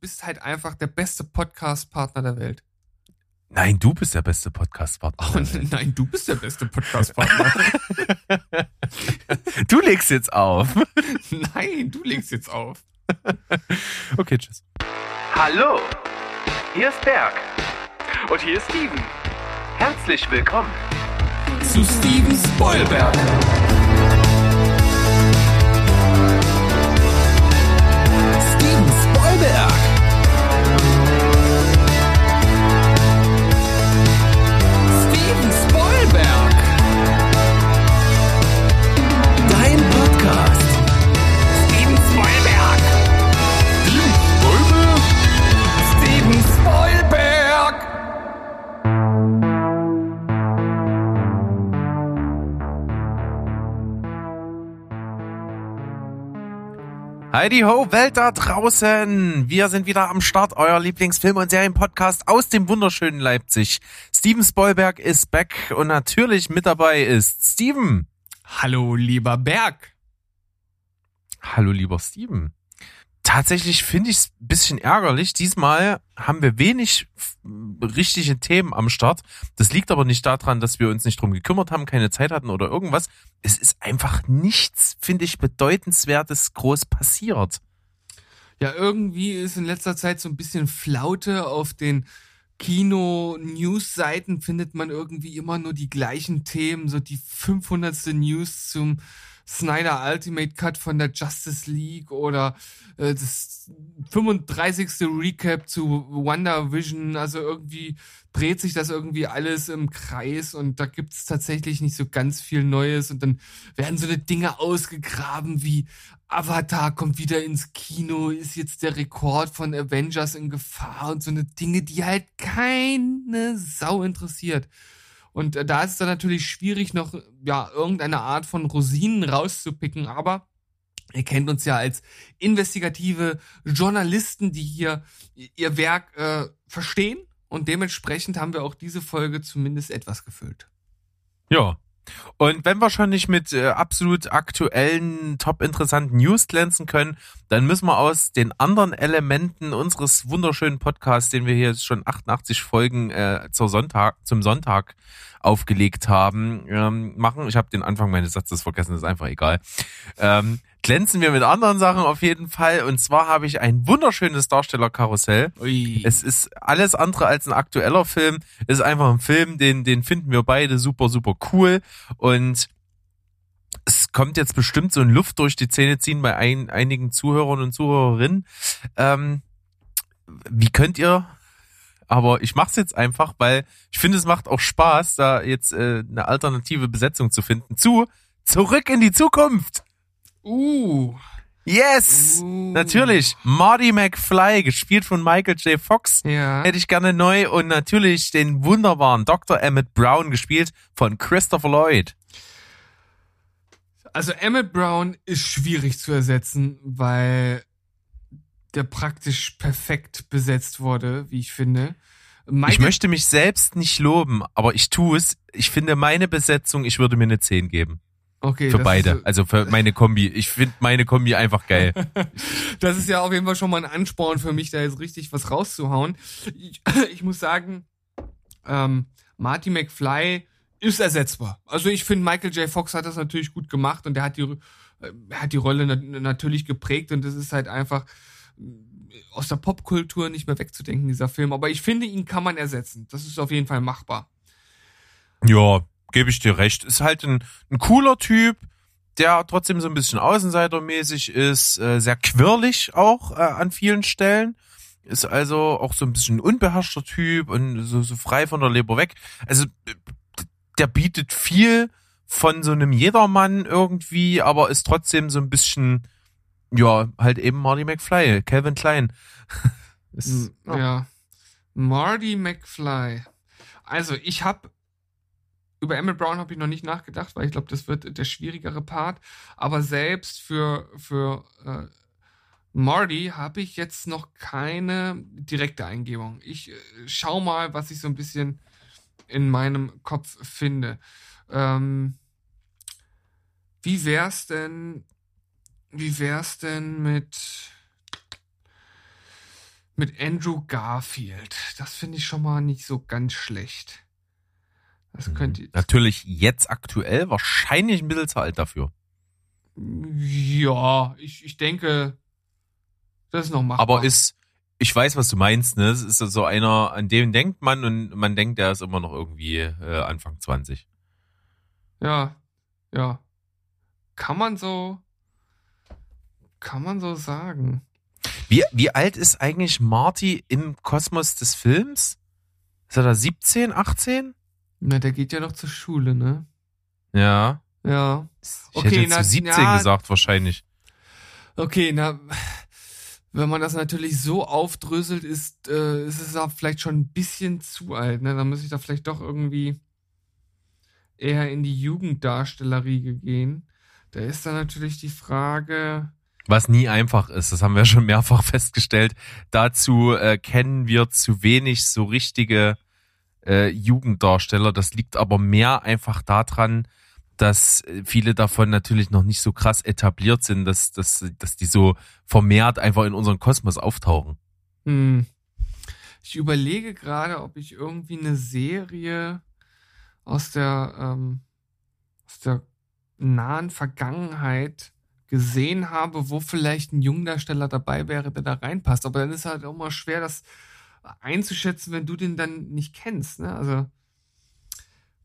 bist halt einfach der beste Podcast-Partner der Welt. Nein, du bist der beste Podcast-Partner. Oh, nein, du bist der beste Podcast-Partner. du legst jetzt auf. Nein, du legst jetzt auf. okay, tschüss. Hallo, hier ist Berg. Und hier ist Steven. Herzlich willkommen zu Steven Spoilberg. Heidi Ho, Welt da draußen! Wir sind wieder am Start, euer Lieblingsfilm- und Serienpodcast aus dem wunderschönen Leipzig. Steven Spoilberg ist back und natürlich mit dabei ist Steven. Hallo, lieber Berg. Hallo, lieber Steven tatsächlich finde ich es ein bisschen ärgerlich. Diesmal haben wir wenig richtige Themen am Start. Das liegt aber nicht daran, dass wir uns nicht drum gekümmert haben, keine Zeit hatten oder irgendwas. Es ist einfach nichts, finde ich, bedeutenswertes groß passiert. Ja, irgendwie ist in letzter Zeit so ein bisschen Flaute auf den Kino-News-Seiten findet man irgendwie immer nur die gleichen Themen, so die 500. News zum Snyder Ultimate Cut von der Justice League oder äh, das 35. Recap zu Wonder Vision. Also irgendwie dreht sich das irgendwie alles im Kreis und da gibt's tatsächlich nicht so ganz viel Neues und dann werden so eine Dinge ausgegraben wie Avatar kommt wieder ins Kino, ist jetzt der Rekord von Avengers in Gefahr und so eine Dinge, die halt keine Sau interessiert. Und äh, da ist es dann natürlich schwierig, noch ja irgendeine Art von Rosinen rauszupicken, aber Ihr kennt uns ja als investigative Journalisten, die hier ihr Werk äh, verstehen. Und dementsprechend haben wir auch diese Folge zumindest etwas gefüllt. Ja, und wenn wir schon nicht mit äh, absolut aktuellen, top interessanten News glänzen können, dann müssen wir aus den anderen Elementen unseres wunderschönen Podcasts, den wir hier schon 88 Folgen äh, zur Sonntag, zum Sonntag aufgelegt haben, ähm, machen. Ich habe den Anfang meines Satzes vergessen, ist einfach egal. Ähm, glänzen wir mit anderen Sachen auf jeden Fall. Und zwar habe ich ein wunderschönes Darstellerkarussell. Ui. Es ist alles andere als ein aktueller Film. Es ist einfach ein Film, den, den finden wir beide super, super cool. Und es kommt jetzt bestimmt so ein Luft durch die Zähne ziehen bei ein, einigen Zuhörern und Zuhörerinnen. Ähm, wie könnt ihr aber ich mache es jetzt einfach, weil ich finde, es macht auch Spaß, da jetzt äh, eine alternative Besetzung zu finden. Zu Zurück in die Zukunft. Uh. Yes! Uh. Natürlich. Marty McFly, gespielt von Michael J. Fox. Ja. Hätte ich gerne neu. Und natürlich den wunderbaren Dr. Emmett Brown, gespielt von Christopher Lloyd. Also Emmett Brown ist schwierig zu ersetzen, weil der praktisch perfekt besetzt wurde, wie ich finde. Meine ich möchte mich selbst nicht loben, aber ich tue es. Ich finde meine Besetzung, ich würde mir eine 10 geben. Okay. Für beide. Ist, also für meine Kombi. Ich finde meine Kombi einfach geil. das ist ja auf jeden Fall schon mal ein Ansporn für mich, da jetzt richtig was rauszuhauen. Ich, ich muss sagen, ähm, Marty McFly ist ersetzbar. Also ich finde, Michael J. Fox hat das natürlich gut gemacht und der hat die, äh, hat die Rolle natürlich geprägt und das ist halt einfach aus der Popkultur nicht mehr wegzudenken, dieser Film. Aber ich finde, ihn kann man ersetzen. Das ist auf jeden Fall machbar. Ja, gebe ich dir recht. Ist halt ein, ein cooler Typ, der trotzdem so ein bisschen außenseitermäßig ist, äh, sehr quirlig auch äh, an vielen Stellen. Ist also auch so ein bisschen ein unbeherrschter Typ und so, so frei von der Leber weg. Also der bietet viel von so einem Jedermann irgendwie, aber ist trotzdem so ein bisschen ja, halt eben Marty McFly, Calvin Klein. Ist, ja. ja. Marty McFly. Also, ich habe über Emmett Brown habe ich noch nicht nachgedacht, weil ich glaube, das wird der schwierigere Part. Aber selbst für, für äh, Marty habe ich jetzt noch keine direkte Eingebung. Ich äh, schau mal, was ich so ein bisschen in meinem Kopf finde. Ähm, wie wär's denn wie wär's denn mit mit Andrew Garfield. Das finde ich schon mal nicht so ganz schlecht. Das könnte. Natürlich jetzt aktuell wahrscheinlich ein bisschen zu alt dafür. Ja, ich, ich denke, das ist noch machbar. Aber ist, ich weiß, was du meinst, ne? Es ist so einer, an dem denkt man und man denkt, der ist immer noch irgendwie äh, Anfang 20. Ja, ja. Kann man so, kann man so sagen. Wie, wie alt ist eigentlich Marty im Kosmos des Films? Ist er da 17, 18? Na, der geht ja noch zur Schule, ne? Ja. Ja. Ich Okay, hätte jetzt na, zu 17 ja. gesagt, wahrscheinlich. Okay, na, wenn man das natürlich so aufdröselt, ist, äh, ist es auch vielleicht schon ein bisschen zu alt, ne? Dann muss ich da vielleicht doch irgendwie eher in die Jugenddarstellerriege gehen. Da ist dann natürlich die Frage, Was nie einfach ist, das haben wir schon mehrfach festgestellt. Dazu äh, kennen wir zu wenig so richtige äh, Jugenddarsteller. Das liegt aber mehr einfach daran, dass äh, viele davon natürlich noch nicht so krass etabliert sind, dass, dass, dass die so vermehrt einfach in unseren Kosmos auftauchen. hm, ich überlege gerade, ob ich irgendwie eine Serie aus der, ähm, aus der nahen Vergangenheit gesehen habe, wo vielleicht ein Jungdarsteller dabei wäre, der da reinpasst. Aber dann ist halt mal schwer, das einzuschätzen, wenn du den dann nicht kennst. Ne? Also,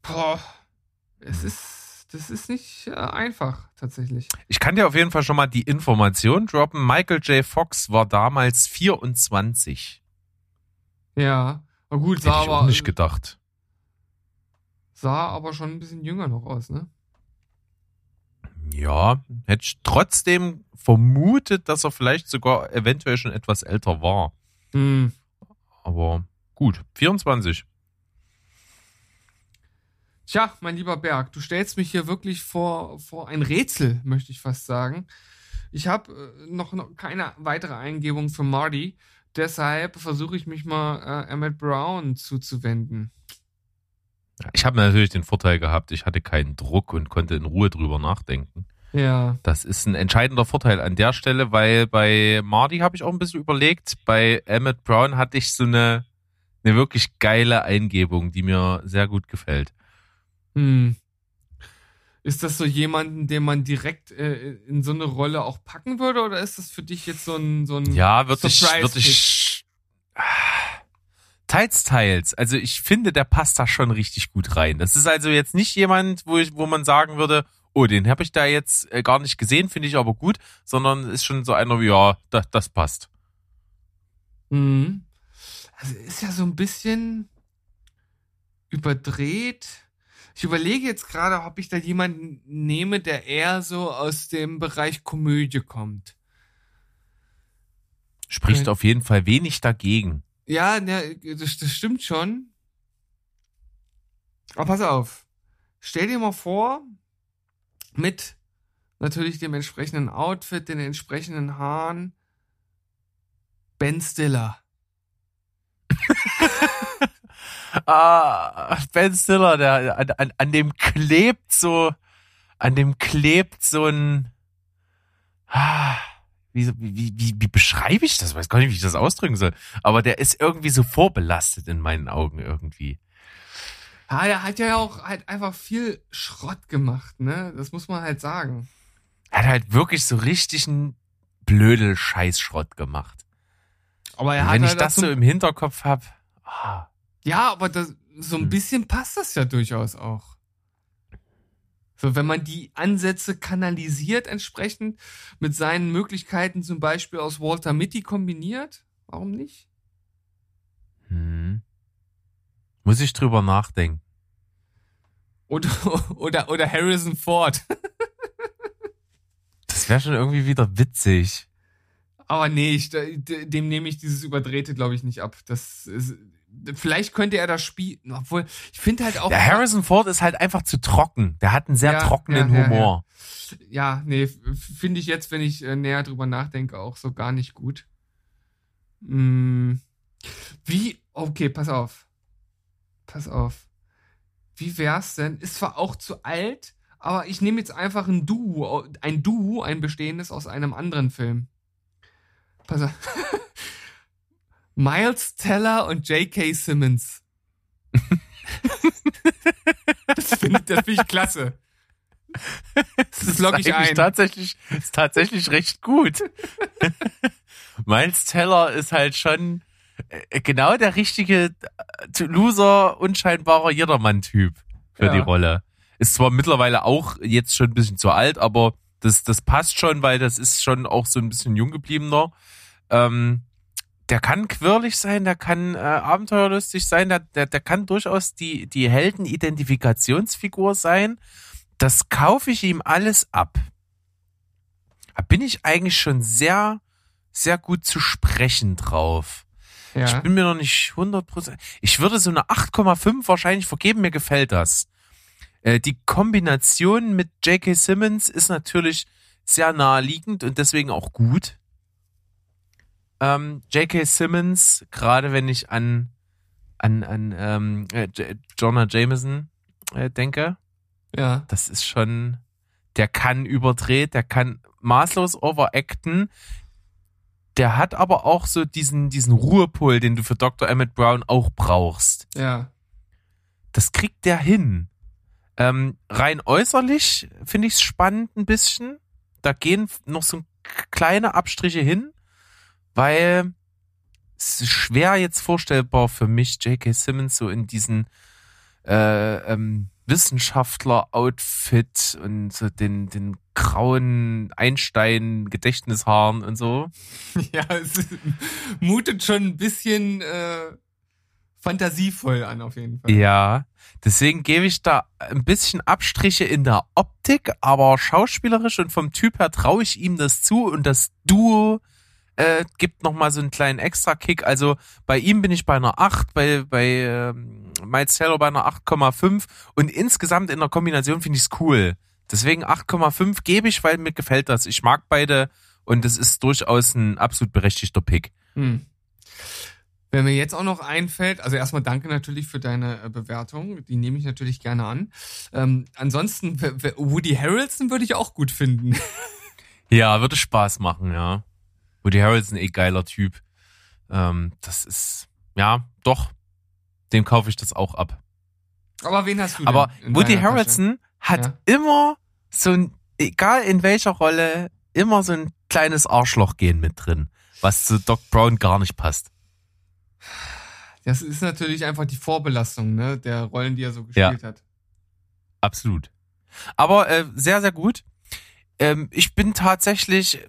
boah, es ist, das ist nicht äh, einfach tatsächlich. Ich kann dir auf jeden Fall schon mal die Information droppen. Michael J. Fox war damals 24. Ja, aber gut, Hätte sah ich auch aber, nicht gedacht. sah aber schon ein bisschen jünger noch aus, ne? Ja, hätte ich trotzdem vermutet, dass er vielleicht sogar eventuell schon etwas älter war. Hm. Aber gut, 24. Tja, mein lieber Berg, du stellst mich hier wirklich vor, vor ein Rätsel, möchte ich fast sagen. Ich habe äh, noch, noch keine weitere Eingebung für Marty, deshalb versuche ich mich mal äh, Emmett Brown zuzuwenden. Ich habe natürlich den Vorteil gehabt, ich hatte keinen Druck und konnte in Ruhe drüber nachdenken. Ja. Das ist ein entscheidender Vorteil an der Stelle, weil bei Marty habe ich auch ein bisschen überlegt. Bei Emmett Brown hatte ich so eine, eine wirklich geile Eingebung, die mir sehr gut gefällt. Hm. Ist das so jemanden, den man direkt äh, in so eine Rolle auch packen würde, oder ist das für dich jetzt so ein, so ein Ja, würde ich, würde ich. Teils, teils. Also ich finde, der passt da schon richtig gut rein. Das ist also jetzt nicht jemand, wo ich, wo man sagen würde, oh, den habe ich da jetzt äh, gar nicht gesehen, finde ich aber gut, sondern ist schon so einer wie, ja, das, das passt. Mhm. Also ist ja so ein bisschen überdreht. Ich überlege jetzt gerade, ob ich da jemanden nehme, der eher so aus dem Bereich Komödie kommt. Spricht Okay. auf jeden Fall wenig dagegen. Ja, ne, das, das stimmt schon. Aber pass auf. Stell dir mal vor, mit natürlich dem entsprechenden Outfit, den entsprechenden Haaren, Ben Stiller. Ah, Ben Stiller, der an, an, an dem klebt so, an dem klebt so ein, ah, wie, wie, wie, wie beschreibe ich das? Ich weiß gar nicht, wie ich das ausdrücken soll. Aber der ist irgendwie so vorbelastet in meinen Augen irgendwie. Ja, der hat ja auch halt einfach viel Schrott gemacht, ne? Das muss man halt sagen. Er hat halt wirklich so richtig einen blödel Scheißschrott gemacht. Aber er Und hat wenn ich halt das auch so im Hinterkopf habe, ah, Ja, aber das, so ein Hm. bisschen passt das ja durchaus auch. So, wenn man die Ansätze kanalisiert entsprechend mit seinen Möglichkeiten zum Beispiel aus Walter Mitty kombiniert, warum nicht? hm, muss ich drüber nachdenken. Oder, oder, oder Harrison Ford. Das wäre schon irgendwie wieder witzig. Aber nee, ich, dem nehme ich dieses Überdrehte, glaube ich, nicht ab. Das ist, vielleicht könnte er das spielen, obwohl, ich finde halt auch. Der Harrison Ford ist halt einfach zu trocken. Der hat einen sehr Ja, trockenen ja, ja, Humor. Ja, nee, f- finde ich jetzt, wenn ich äh, näher drüber nachdenke, auch so gar nicht gut. Hm. Wie, okay, pass auf. Pass auf. Wie wär's denn? Ist zwar auch zu alt, aber ich nehme jetzt einfach ein Duo, ein Duo, ein bestehendes aus einem anderen Film. Pass auf. Miles Teller und J.K. Simmons. das finde das find ich klasse. Das logge ich ein. Tatsächlich, ist tatsächlich recht gut. Miles Teller ist halt schon genau der richtige äh, Loser, unscheinbarer Jedermann-Typ für Ja. die Rolle. Ist zwar mittlerweile auch jetzt schon ein bisschen zu alt, aber das, das passt schon, weil das ist schon auch so ein bisschen jung gebliebener. Ähm, der kann quirlig sein, der kann äh, abenteuerlustig sein, der, der, der kann durchaus die, die Heldenidentifikationsfigur sein. Das kaufe ich ihm alles ab. Da bin ich eigentlich schon sehr, sehr gut zu sprechen drauf. Ich ja. bin mir noch nicht 100%. Ich würde so eine 8,5 wahrscheinlich vergeben. Mir gefällt das. Äh, die Kombination mit J.K. Simmons ist natürlich sehr naheliegend und deswegen auch gut. Ähm, J.K. Simmons, gerade wenn ich an, an, an ähm, äh, Jonah Jameson äh, denke, ja. das ist schon, der kann überdreht, der kann maßlos overacten. Der hat aber auch so diesen, diesen Ruhepol, den du für Dr. Emmett Brown auch brauchst. Ja. Das kriegt der hin. Ähm, rein äußerlich finde ich es spannend ein bisschen. Da gehen noch so kleine Abstriche hin, weil es ist schwer jetzt vorstellbar für mich, J.K. Simmons so in diesen äh, ähm, Wissenschaftler-Outfit und so den, den grauen Einstein-Gedächtnishaaren und so. Ja, es ist, mutet schon ein bisschen äh, fantasievoll an, auf jeden Fall. Ja, deswegen gebe ich da ein bisschen Abstriche in der Optik, aber schauspielerisch und vom Typ her traue ich ihm das zu und das Duo äh, gibt noch mal so einen kleinen Extra-Kick. Also bei ihm bin ich bei einer 8, bei, bei ähm, Miles Teller bei einer 8,5 und insgesamt in der Kombination finde ich es cool. Deswegen 8,5 gebe ich, weil mir gefällt das. Ich mag beide und es ist durchaus ein absolut berechtigter Pick. Hm. Wenn mir jetzt auch noch einfällt, also erstmal danke natürlich für deine äh, Bewertung, die nehme ich natürlich gerne an. Ähm, ansonsten, Woody Harrelson würde ich auch gut finden. Ja, würde Spaß machen, ja. Woody Harrelson, eh geiler Typ. Ähm, das ist, ja, doch. Dem kaufe ich das auch ab. Aber wen hast du denn? Aber Woody? Harrelson hat Ja. immer so ein, egal in welcher Rolle, immer so ein kleines Arschloch-Gen mit drin, was zu Doc Brown gar nicht passt. Das ist natürlich einfach die Vorbelastung, ne, der Rollen, die er so gespielt hat. Absolut. Aber äh, sehr, sehr gut. Ähm, ich bin tatsächlich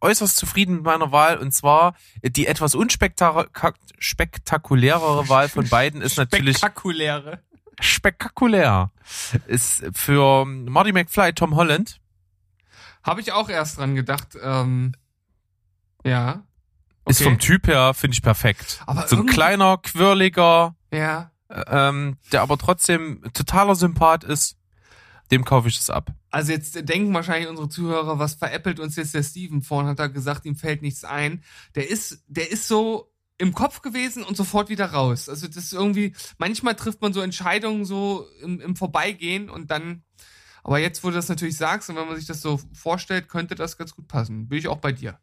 äußerst zufrieden mit meiner Wahl und zwar die etwas unspektakulärere Wahl von beiden ist natürlich Spektakuläre. spektakulär. Ist für Marty McFly Tom Holland. Habe ich auch erst dran gedacht. Ähm, ja. Ist Okay. vom Typ her, finde ich, perfekt. Aber so ein kleiner, quirliger, Ja. äh, ähm, der aber trotzdem totaler Sympath ist. Dem kaufe ich das ab. Also jetzt denken wahrscheinlich unsere Zuhörer, was veräppelt uns jetzt der Steven? Vorhin hat er gesagt, ihm fällt nichts ein. Der ist, der ist so im Kopf gewesen und sofort wieder raus. Also das ist irgendwie, manchmal trifft man so Entscheidungen so im, im Vorbeigehen und dann, aber jetzt, wo du das natürlich sagst und wenn man sich das so vorstellt, könnte das ganz gut passen. Bin ich auch bei dir.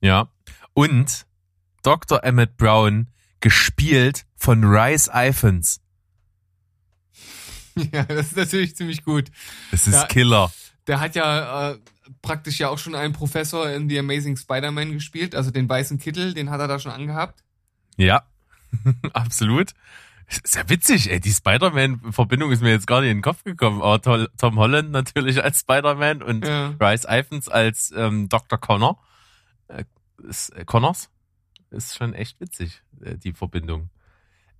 Ja. Und Dr. Emmett Brown gespielt von Rice Iphans. ja, das ist natürlich ziemlich gut. Das ist Ja. Killer. Der hat ja äh, praktisch ja auch schon einen Professor in The Amazing Spider-Man gespielt, also den weißen Kittel, den hat er da schon angehabt. Ja. Absolut. Sehr witzig, ey. Die Spider-Man-Verbindung ist mir jetzt gar nicht in den Kopf gekommen. Aber Tom Holland natürlich als Spider-Man und Ja. Rice Iphans als ähm, Dr. Connor. Äh, ist, äh, Connors. Ist schon echt witzig, äh, die Verbindung.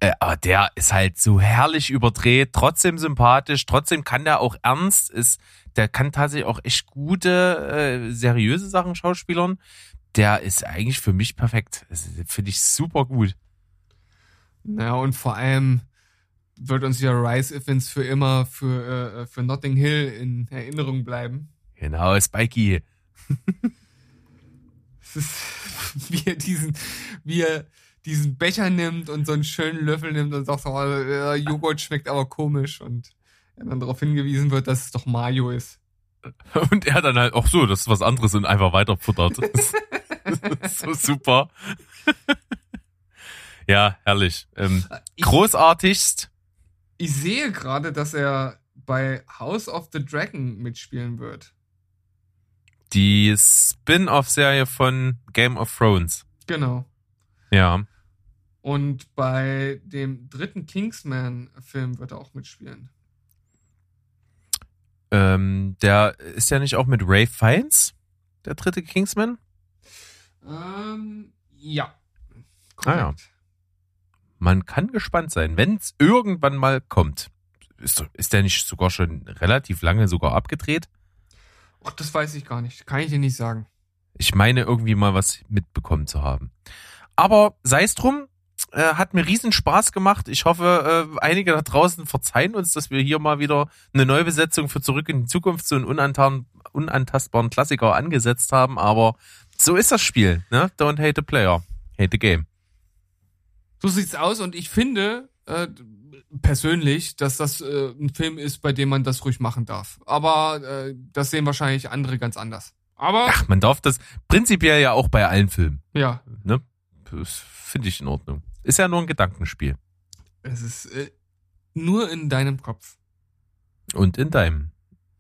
Äh, aber der ist halt so herrlich überdreht, trotzdem sympathisch, trotzdem kann der auch ernst, ist, der kann tatsächlich auch echt gute, äh, seriöse Sachen schauspielern. Der ist eigentlich für mich perfekt. Finde ich super gut. Ja, und vor allem wird uns ja Rice Evans für immer für, äh, für Notting Hill in Erinnerung bleiben. Genau, Spikey. Es ist, wie er diesen, wie er diesen Becher nimmt und so einen schönen Löffel nimmt und sagt, oh, äh, Joghurt schmeckt aber komisch und er dann darauf hingewiesen wird, dass es doch Mayo ist. Und er dann halt, ach so, das ist was anderes und einfach weiter futtert. Das ist so super. Ja, herrlich. Ähm, Ich, großartigst. ich sehe gerade, dass er bei House of the Dragon mitspielen wird. Die Spin-off-Serie von Game of Thrones. Genau. Ja. Und bei dem dritten Kingsman-Film wird er auch mitspielen. Ähm, der ist ja nicht auch mit Ray Fiennes, der dritte Kingsman? Ähm, ja. Ah, ja. Man kann gespannt sein, wenn es irgendwann mal kommt. Ist, ist der nicht sogar schon relativ lange sogar abgedreht? Ach, das weiß ich gar nicht. Kann ich dir nicht sagen. Ich meine irgendwie mal was mitbekommen zu haben. Aber sei es drum, äh, hat mir riesen Spaß gemacht. Ich hoffe, äh, einige da draußen verzeihen uns, dass wir hier mal wieder eine Neubesetzung für Zurück in die Zukunft, so einen unantan- unantastbaren Klassiker angesetzt haben. Aber so ist das Spiel. Ne? Don't hate the player, hate the game. So sieht's aus und ich finde äh, persönlich, dass das äh, ein Film ist, bei dem man das ruhig machen darf. Aber äh, das sehen wahrscheinlich andere ganz anders. Aber Ach, man darf das prinzipiell ja auch bei allen Filmen. ja, Ne? Das finde ich in Ordnung. Ist ja nur ein Gedankenspiel. es ist äh, nur in deinem Kopf. Und in deinem.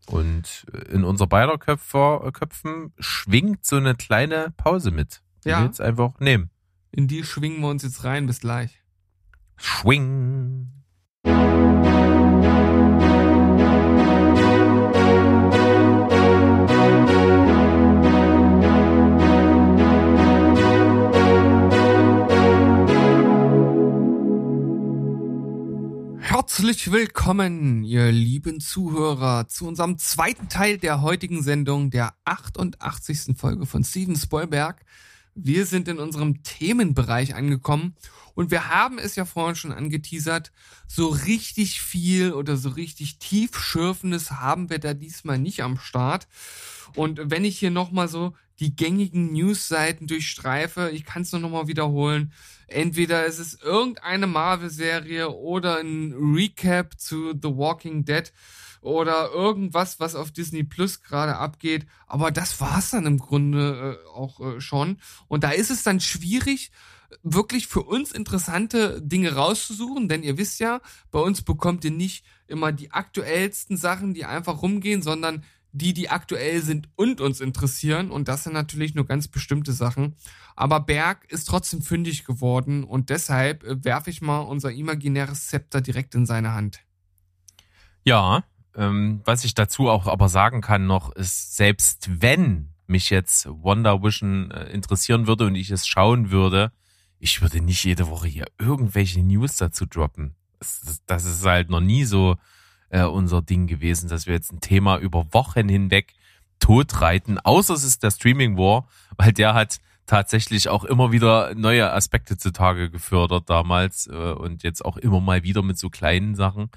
Und in unser beider Köpfer, Köpfen schwingt so eine kleine Pause mit. Die Ja. wir jetzt einfach nehmen. In die schwingen wir uns jetzt rein. Bis gleich. Schwing. Herzlich willkommen, ihr lieben Zuhörer, zu unserem zweiten Teil der heutigen Sendung, der 88. Folge von Steven Spoilberg. Wir sind in unserem Themenbereich angekommen und wir haben es ja vorhin schon angeteasert, so richtig viel oder so richtig tiefschürfendes haben wir da diesmal nicht am Start. Und wenn ich hier nochmal so die gängigen Newsseiten durchstreife, ich kann es nur nochmal wiederholen, entweder ist es irgendeine Marvel-Serie oder ein Recap zu The Walking Dead oder irgendwas, was auf Disney Plus gerade abgeht. Aber das war's dann im Grunde äh, auch äh, schon. Und da ist es dann schwierig, wirklich für uns interessante Dinge rauszusuchen, denn ihr wisst ja, bei uns bekommt ihr nicht immer die aktuellsten Sachen, die einfach rumgehen, sondern die, die aktuell sind und uns interessieren. Und das sind natürlich nur ganz bestimmte Sachen. Aber Berg ist trotzdem fündig geworden und deshalb äh, werfe ich mal unser imaginäres Zepter direkt in seine Hand. Ja, ähm, was ich dazu auch aber sagen kann noch, ist, selbst wenn mich jetzt Wonder Vision äh, interessieren würde und ich es schauen würde, ich würde nicht jede Woche hier irgendwelche News dazu droppen. Das, das, das ist halt noch nie so äh, unser Ding gewesen, dass wir jetzt ein Thema über Wochen hinweg totreiten, außer es ist der Streaming War, weil der hat tatsächlich auch immer wieder neue Aspekte zutage gefördert damals äh, und jetzt auch immer mal wieder mit so kleinen Sachen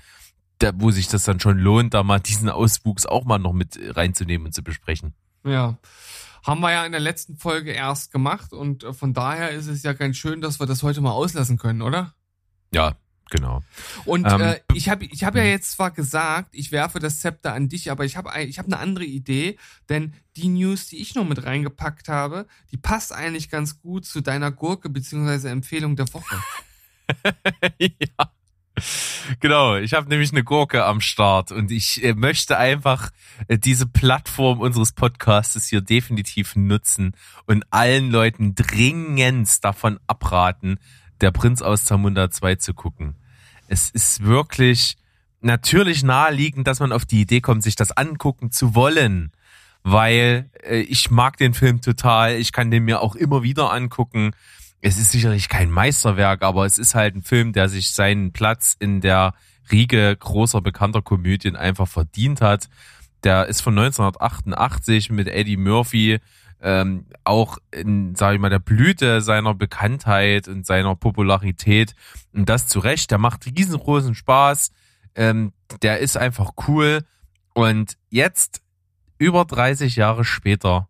da, wo sich das dann schon lohnt, da mal diesen Auswuchs auch mal noch mit reinzunehmen und zu besprechen. Ja. Haben wir ja in der letzten Folge erst gemacht und äh, von daher ist es ja ganz schön, dass wir das heute mal auslassen können, oder? Ja, genau. Und Ähm, äh, ich habe ich hab ja jetzt zwar gesagt, ich werfe das Zepter an dich, aber ich habe ich hab eine andere Idee, denn die News, die ich noch mit reingepackt habe, die passt eigentlich ganz gut zu deiner Gurke beziehungsweise Empfehlung der Woche. ja. Genau, ich habe nämlich eine Gurke am Start und ich äh, möchte einfach äh, diese Plattform unseres Podcastes hier definitiv nutzen und allen Leuten dringend davon abraten, der Prinz aus Zamunda 2 zu gucken. Es ist wirklich natürlich naheliegend, dass man auf die Idee kommt, sich das angucken zu wollen, weil äh, ich mag den Film total, ich kann den mir auch immer wieder angucken es ist sicherlich kein Meisterwerk, aber es ist halt ein Film, der sich seinen Platz in der Riege großer bekannter Komödien einfach verdient hat. Der ist von 1988 mit Eddie Murphy ähm, auch in, sage ich mal, der Blüte seiner Bekanntheit und seiner Popularität. Und das zu Recht. Der macht riesengroßen Spaß. Ähm, der ist einfach cool. Und jetzt, über 30 Jahre später,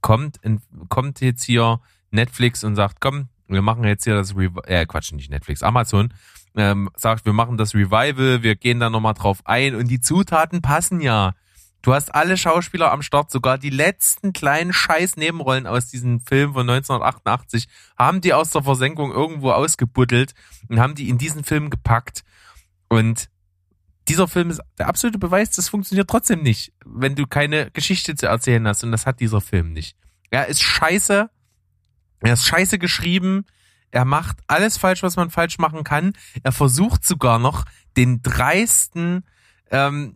kommt, in, kommt jetzt hier Netflix und sagt, komm, wir machen jetzt hier das Revival, äh, Quatsch, nicht Netflix, Amazon, ähm, sagt, wir machen das Revival, wir gehen da nochmal drauf ein und die Zutaten passen ja. Du hast alle Schauspieler am Start, sogar die letzten kleinen Scheiß-Nebenrollen aus diesem Film von 1988 haben die aus der Versenkung irgendwo ausgebuddelt und haben die in diesen Film gepackt. Und dieser Film ist der absolute Beweis, das funktioniert trotzdem nicht, wenn du keine Geschichte zu erzählen hast. Und das hat dieser Film nicht. Er ist scheiße. Er ist scheiße geschrieben. Er macht alles falsch, was man falsch machen kann. Er versucht sogar noch den dreisten ähm,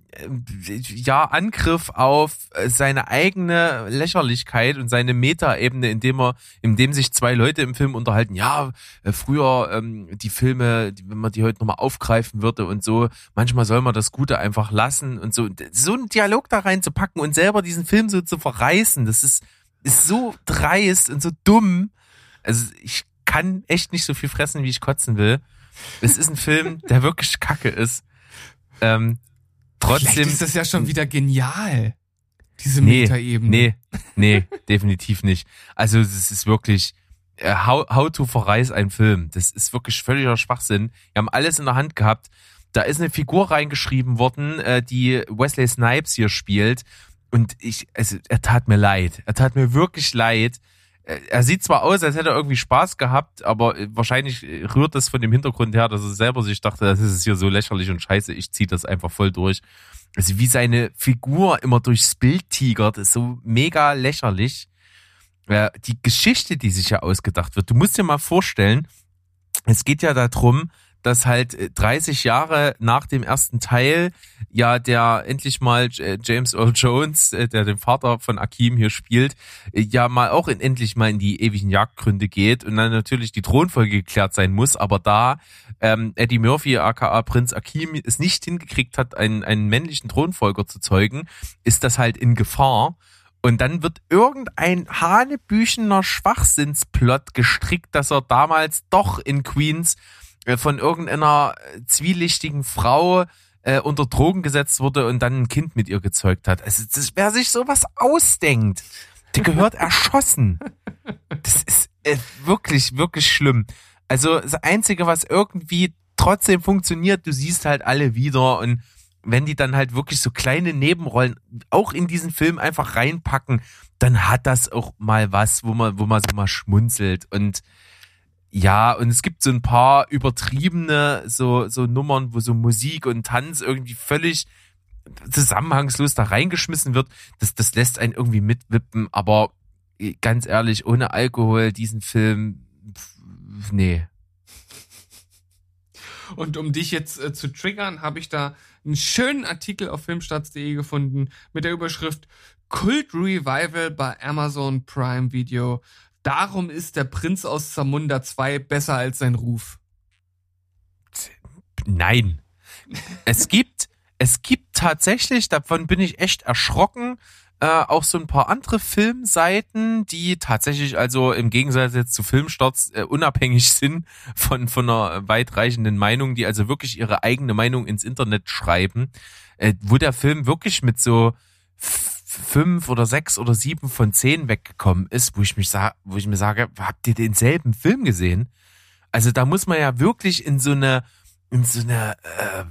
ja, Angriff auf seine eigene Lächerlichkeit und seine Metaebene, indem er, indem sich zwei Leute im Film unterhalten, ja, äh, früher ähm, die Filme, wenn man die heute nochmal aufgreifen würde und so, manchmal soll man das Gute einfach lassen und so, so einen Dialog da reinzupacken und selber diesen Film so zu verreißen, das ist, ist so dreist und so dumm. Also ich kann echt nicht so viel fressen, wie ich kotzen will. Es ist ein Film, der wirklich kacke ist. Ähm, Trotzdem Vielleicht ist das ja schon wieder genial. Diese nee, Metaebene. Nee, nee, definitiv nicht. Also es ist wirklich äh, how, how to verreis ein Film. Das ist wirklich völliger Schwachsinn. Wir haben alles in der Hand gehabt. Da ist eine Figur reingeschrieben worden, äh, die Wesley Snipes hier spielt. Und ich, also, er tat mir leid. Er tat mir wirklich leid. Äh, er sieht zwar aus, als hätte er irgendwie Spaß gehabt, aber wahrscheinlich rührt das von dem Hintergrund her, dass er selber sich dachte, das ist hier so lächerlich und scheiße, ich zieh das einfach voll durch. Also wie seine Figur immer durchs Bild tigert, ist so mega lächerlich. Die Geschichte, die sich ja ausgedacht wird, du musst dir mal vorstellen, es geht ja darum, dass halt 30 äh, Jahre nach dem ersten Teil ja der endlich mal äh, James Earl Jones, äh, der den Vater von Akim hier spielt, ja mal auch in, endlich mal in die ewigen Jagdgründe geht und dann natürlich die Thronfolge geklärt sein muss, aber da ähm, Eddie Murphy aka Prinz Akim es nicht hingekriegt hat, einen, einen männlichen Thronfolger zu zeugen, ist das halt in Gefahr. Und dann wird irgendein hanebüchener Schwachsinnsplot gestrickt, dass er damals doch in Queens von irgendeiner äh, zwielichtigen Frau äh, unter Drogen gesetzt wurde und dann ein Kind mit ihr gezeugt hat. Also das, wer sich sowas ausdenkt, der gehört erschossen. Das ist äh, wirklich, wirklich schlimm. Also das Einzige, was irgendwie trotzdem funktioniert, du siehst halt alle wieder und wenn die dann halt wirklich so kleine Nebenrollen auch in diesen Film einfach reinpacken, dann hat das auch mal was, wo man, wo man so mal schmunzelt und ja, und es gibt so ein paar übertriebene so, so Nummern, wo so Musik und Tanz irgendwie völlig zusammenhangslos da reingeschmissen wird. Das, das lässt einen irgendwie mitwippen, aber ganz ehrlich, ohne Alkohol diesen Film, pff, nee. Und um dich jetzt äh, zu triggern, habe ich da einen schönen Artikel auf filmstarts.de gefunden mit der Überschrift Kult Revival bei Amazon Prime Video Darum ist der Prinz aus Zamunda 2 besser als sein Ruf. Nein. es gibt, es gibt tatsächlich, davon bin ich echt erschrocken, äh, auch so ein paar andere Filmseiten, die tatsächlich also im Gegensatz jetzt zu Filmstarts äh, unabhängig sind von, von einer weitreichenden Meinung, die also wirklich ihre eigene Meinung ins Internet schreiben, äh, wo der Film wirklich mit so fünf oder sechs oder sieben von zehn weggekommen ist, wo ich mich wo ich mir sage, habt ihr denselben Film gesehen? Also da muss man ja wirklich in so eine, in so eine äh,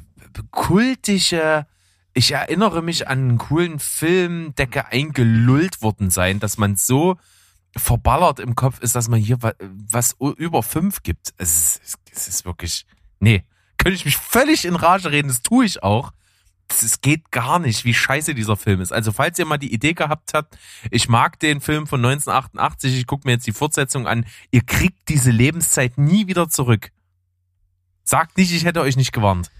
kultische, ich erinnere mich an einen coolen Filmdecke eingelullt worden sein, dass man so verballert im Kopf ist, dass man hier was, was über fünf gibt. Es ist, es ist wirklich, nee, könnte ich mich völlig in Rage reden, das tue ich auch es geht gar nicht, wie scheiße dieser Film ist. Also falls ihr mal die Idee gehabt habt, ich mag den Film von 1988, ich gucke mir jetzt die Fortsetzung an, ihr kriegt diese Lebenszeit nie wieder zurück. Sagt nicht, ich hätte euch nicht gewarnt.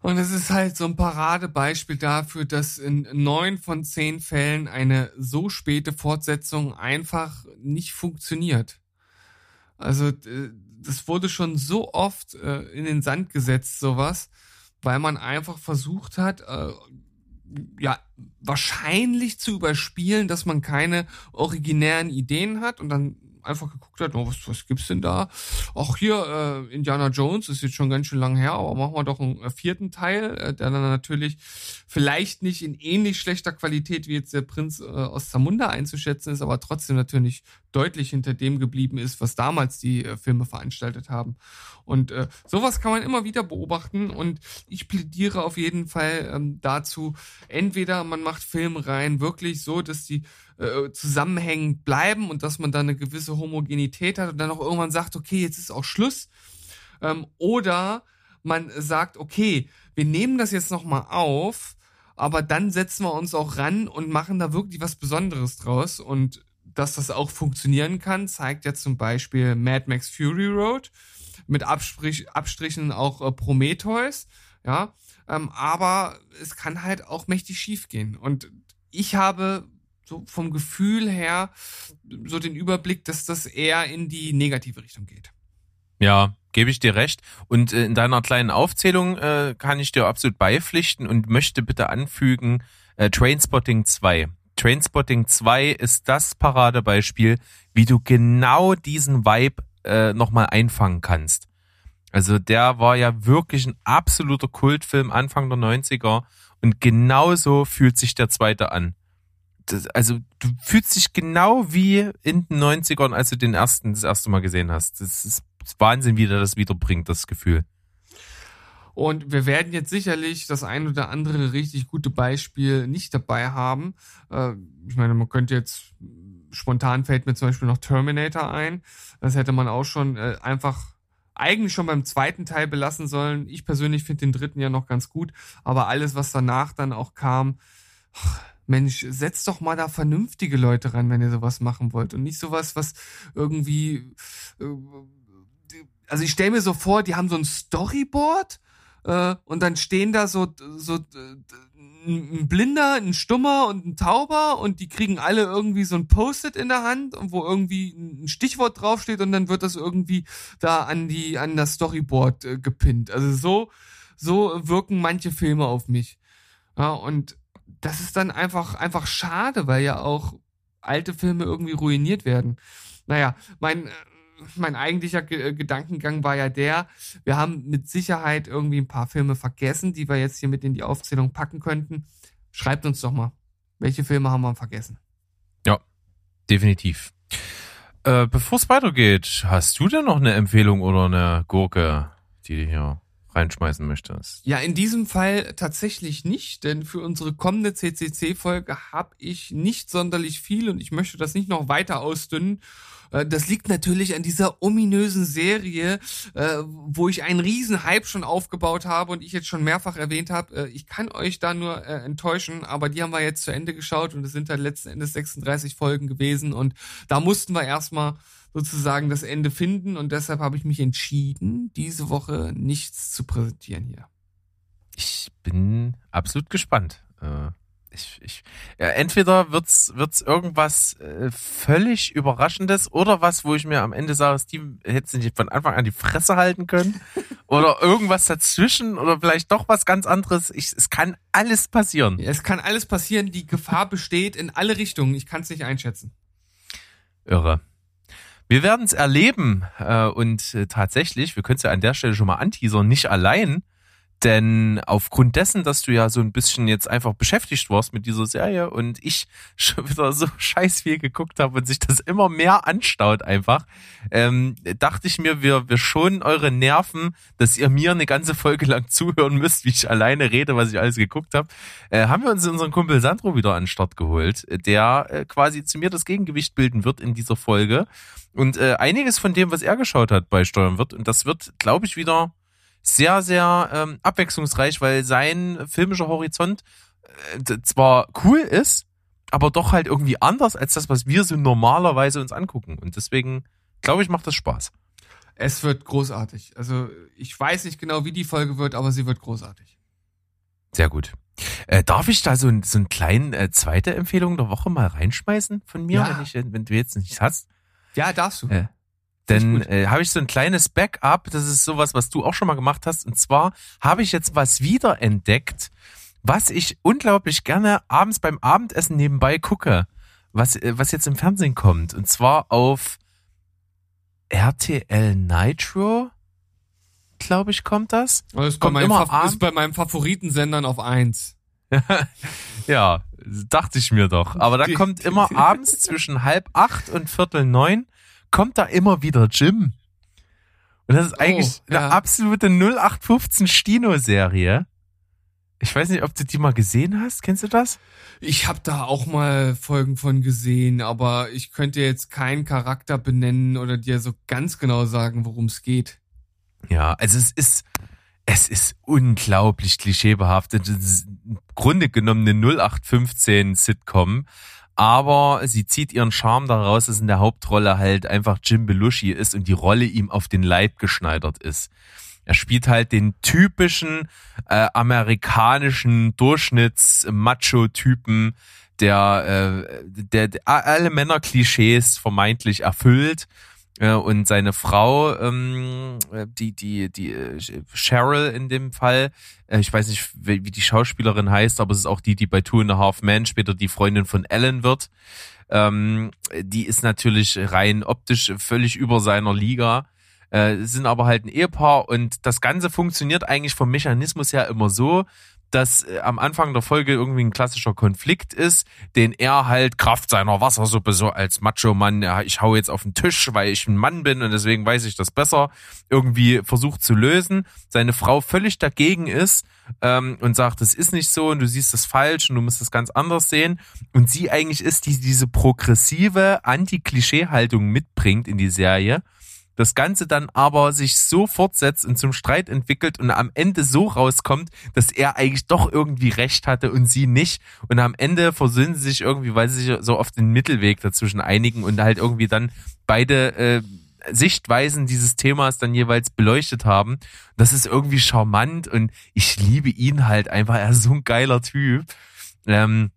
Und es ist halt so ein Paradebeispiel dafür, dass in neun von zehn Fällen eine so späte Fortsetzung einfach nicht funktioniert. Also das wurde schon so oft äh, in den Sand gesetzt, sowas weil man einfach versucht hat, äh, ja, wahrscheinlich zu überspielen, dass man keine originären Ideen hat und dann einfach geguckt hat, oh, was, was gibt's denn da? Auch hier, äh, Indiana Jones ist jetzt schon ganz schön lang her, aber machen wir doch einen äh, vierten Teil, äh, der dann natürlich vielleicht nicht in ähnlich schlechter Qualität wie jetzt der Prinz äh, aus Zamunda einzuschätzen ist, aber trotzdem natürlich deutlich hinter dem geblieben ist, was damals die äh, Filme veranstaltet haben. Und äh, sowas kann man immer wieder beobachten und ich plädiere auf jeden Fall ähm, dazu, entweder man macht Filmreihen wirklich so, dass die äh, zusammenhängend bleiben und dass man da eine gewisse Homogenität hat und dann auch irgendwann sagt, okay, jetzt ist auch Schluss. Ähm, oder man sagt, okay, wir nehmen das jetzt nochmal auf, aber dann setzen wir uns auch ran und machen da wirklich was Besonderes draus. Und dass das auch funktionieren kann, zeigt ja zum Beispiel Mad Max Fury Road mit Abstrich, Abstrichen auch äh, Prometheus, ja. Ähm, aber es kann halt auch mächtig schief gehen. Und ich habe so vom Gefühl her so den Überblick, dass das eher in die negative Richtung geht. Ja, gebe ich dir recht. Und äh, in deiner kleinen Aufzählung äh, kann ich dir absolut beipflichten und möchte bitte anfügen, äh, Trainspotting 2. Trainspotting 2 ist das Paradebeispiel, wie du genau diesen Vibe äh, nochmal einfangen kannst. Also der war ja wirklich ein absoluter Kultfilm Anfang der 90er und genauso fühlt sich der zweite an das, also du fühlst dich genau wie in den 90ern, als du den ersten das erste Mal gesehen hast. Das ist Wahnsinn, wie der das wiederbringt, das Gefühl. Und wir werden jetzt sicherlich das ein oder andere richtig gute Beispiel nicht dabei haben. Äh, ich meine, man könnte jetzt spontan fällt mir zum Beispiel noch Terminator ein. Das hätte man auch schon äh, einfach eigentlich schon beim zweiten Teil belassen sollen. Ich persönlich finde den dritten ja noch ganz gut, aber alles, was danach dann auch kam, Mensch, setzt doch mal da vernünftige Leute ran, wenn ihr sowas machen wollt und nicht sowas, was irgendwie, äh, also ich stelle mir so vor, die haben so ein Storyboard äh, und dann stehen da so so ein Blinder, ein Stummer und ein Tauber und die kriegen alle irgendwie so ein Post-it in der Hand, wo irgendwie ein Stichwort draufsteht und dann wird das irgendwie da an die an das Storyboard äh, gepinnt. Also so so wirken manche Filme auf mich. Ja, und das ist dann einfach, einfach schade, weil ja auch alte Filme irgendwie ruiniert werden. Naja, mein, äh, mein eigentlicher G Gedankengang war ja der, wir haben mit Sicherheit irgendwie ein paar Filme vergessen, die wir jetzt hier mit in die Aufzählung packen könnten. Schreibt uns doch mal, welche Filme haben wir vergessen? Ja, definitiv. Äh, Bevor es weitergeht, hast du denn noch eine Empfehlung oder eine Gurke, die hier reinschmeißen möchtest. Ja, in diesem Fall tatsächlich nicht, denn für unsere kommende CCC-Folge habe ich nicht sonderlich viel und ich möchte das nicht noch weiter ausdünnen. Äh, das liegt natürlich an dieser ominösen Serie, äh, wo ich einen riesen Hype schon aufgebaut habe und ich jetzt schon mehrfach erwähnt habe. Äh, ich kann euch da nur enttäuschen, aber die haben wir jetzt zu Ende geschaut und es sind dann letzten Endes 36 Folgen gewesen und da mussten wir erstmal sozusagen das Ende finden und deshalb habe ich mich entschieden, diese Woche nichts zu präsentieren hier. Ich bin absolut gespannt. Äh, ich, ich, ja, entweder wird's wird's irgendwas äh, völlig Überraschendes oder was, wo ich mir am Ende sage, Steve hätte nicht von Anfang an die Fresse halten können oder irgendwas dazwischen oder vielleicht doch was ganz anderes. Ich, es kann alles passieren. Es kann alles passieren. Die Gefahr besteht in alle Richtungen. Ich kann es nicht einschätzen. Irre. Wir werden es erleben äh, und äh, tatsächlich, wir können es ja an der Stelle schon mal anteasern, nicht allein, denn aufgrund dessen, dass du ja so ein bisschen jetzt einfach beschäftigt warst mit dieser Serie und ich schon wieder so scheiß viel geguckt habe und sich das immer mehr anstaut einfach, ähm, dachte ich mir, wir, wir schonen eure Nerven, dass ihr mir eine ganze Folge lang zuhören müsst, wie ich alleine rede, was ich alles geguckt habe. Äh, haben wir uns unseren Kumpel Sandro wieder an den Start geholt, der äh, quasi zu mir das Gegengewicht bilden wird in dieser Folge. Und äh, einiges von dem, was er geschaut hat, beisteuern wird. Und das wird, glaube ich, wieder sehr, sehr ähm, abwechslungsreich, weil sein filmischer Horizont äh, zwar cool ist, aber doch halt irgendwie anders als das, was wir so normalerweise uns angucken. Und deswegen, glaube ich, macht das Spaß. Es wird großartig. Also ich weiß nicht genau, wie die Folge wird, aber sie wird großartig. Sehr gut. Äh, darf ich da so, so einen kleinen äh, zweite Empfehlung der Woche mal reinschmeißen von mir, ja. wenn, ich, wenn du jetzt nichts hast? Ja, darfst du. Äh, denn äh, habe ich so ein kleines Backup, das ist sowas, was du auch schon mal gemacht hast. Und zwar habe ich jetzt was wiederentdeckt, was ich unglaublich gerne abends beim Abendessen nebenbei gucke, was, äh, was jetzt im Fernsehen kommt. Und zwar auf RTL Nitro, glaube ich, kommt das. Das ist bei, Kommt meinem immer ist bei meinem Favoritensendern auf eins. Ja, dachte ich mir doch. Aber da kommt immer abends zwischen halb acht und viertel neun, kommt da immer wieder Jim. Und das ist eigentlich Oh, ja. eine absolute 0815 Stino-Serie. Ich weiß nicht, ob du die mal gesehen hast. Kennst du das? Ich habe da auch mal Folgen von gesehen, aber ich könnte jetzt keinen Charakter benennen oder dir so ganz genau sagen, worum es geht. Ja, also es ist, es ist unglaublich klischeebehaftet. Es ist im Grunde genommen eine 0815 Sitcom. Aber sie zieht ihren Charme daraus, dass in der Hauptrolle halt einfach Jim Belushi ist und die Rolle ihm auf den Leib geschneidert ist. Er spielt halt den typischen äh, amerikanischen Durchschnitts-Macho-Typen, der, äh, der, der alle Männer-Klischees vermeintlich erfüllt. Äh, und seine Frau, ähm, äh, die, die, die äh, Cheryl in dem Fall, ich weiß nicht, wie, wie die Schauspielerin heißt, aber es ist auch die, die bei Two and a Half Men später die Freundin von Ellen wird. Ähm, die ist natürlich rein optisch völlig über seiner Liga. Äh, sind aber halt ein Ehepaar und das Ganze funktioniert eigentlich vom Mechanismus her immer so, dass äh, am Anfang der Folge irgendwie ein klassischer Konflikt ist, den er halt Kraft seiner Wassersuppe so als Macho-Mann, ja, ich hau jetzt auf den Tisch, weil ich ein Mann bin und deswegen weiß ich das besser, irgendwie versucht zu lösen. Seine Frau völlig dagegen ist ähm, und sagt, das ist nicht so und du siehst das falsch und du musst das ganz anders sehen. Und sie eigentlich ist, die diese progressive Anti-Klischee-Haltung mitbringt in die Serie das Ganze dann aber sich so fortsetzt und zum Streit entwickelt und am Ende so rauskommt, dass er eigentlich doch irgendwie recht hatte und sie nicht. Und am Ende versöhnen sie sich irgendwie, weil sie sich so auf den Mittelweg dazwischen einigen und halt irgendwie dann beide äh, Sichtweisen dieses Themas dann jeweils beleuchtet haben. Das ist irgendwie charmant und ich liebe ihn halt einfach. Er ist so ein geiler Typ. Ähm,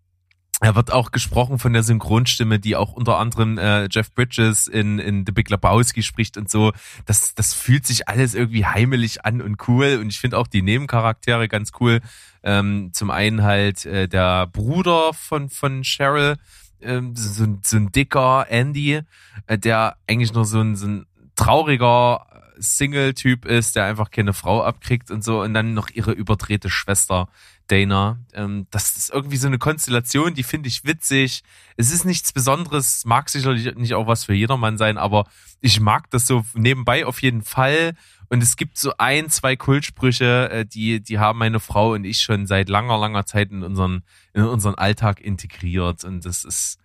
er wird auch gesprochen von der Synchronstimme, die auch unter anderem äh, Jeff Bridges in, in The Big Lebowski spricht und so. Das, das fühlt sich alles irgendwie heimelig an und cool. Und ich finde auch die Nebencharaktere ganz cool. Ähm, zum einen halt äh, der Bruder von, von Cheryl, ähm, so, ein- so ein dicker Andy, äh, der eigentlich nur so ein, so ein trauriger Single-Typ ist, der einfach keine Frau abkriegt und so. Und dann noch ihre überdrehte Schwester Dana. Ähm, das ist irgendwie so eine Konstellation, die finde ich witzig. Es ist nichts Besonderes, mag sicherlich nicht auch was für jedermann sein, aber ich mag das so nebenbei auf jeden Fall. Und es gibt so ein, zwei Kultsprüche, äh, die, die haben meine Frau und ich schon seit langer, langer Zeit in unseren, in unseren Alltag integriert. Und das ist,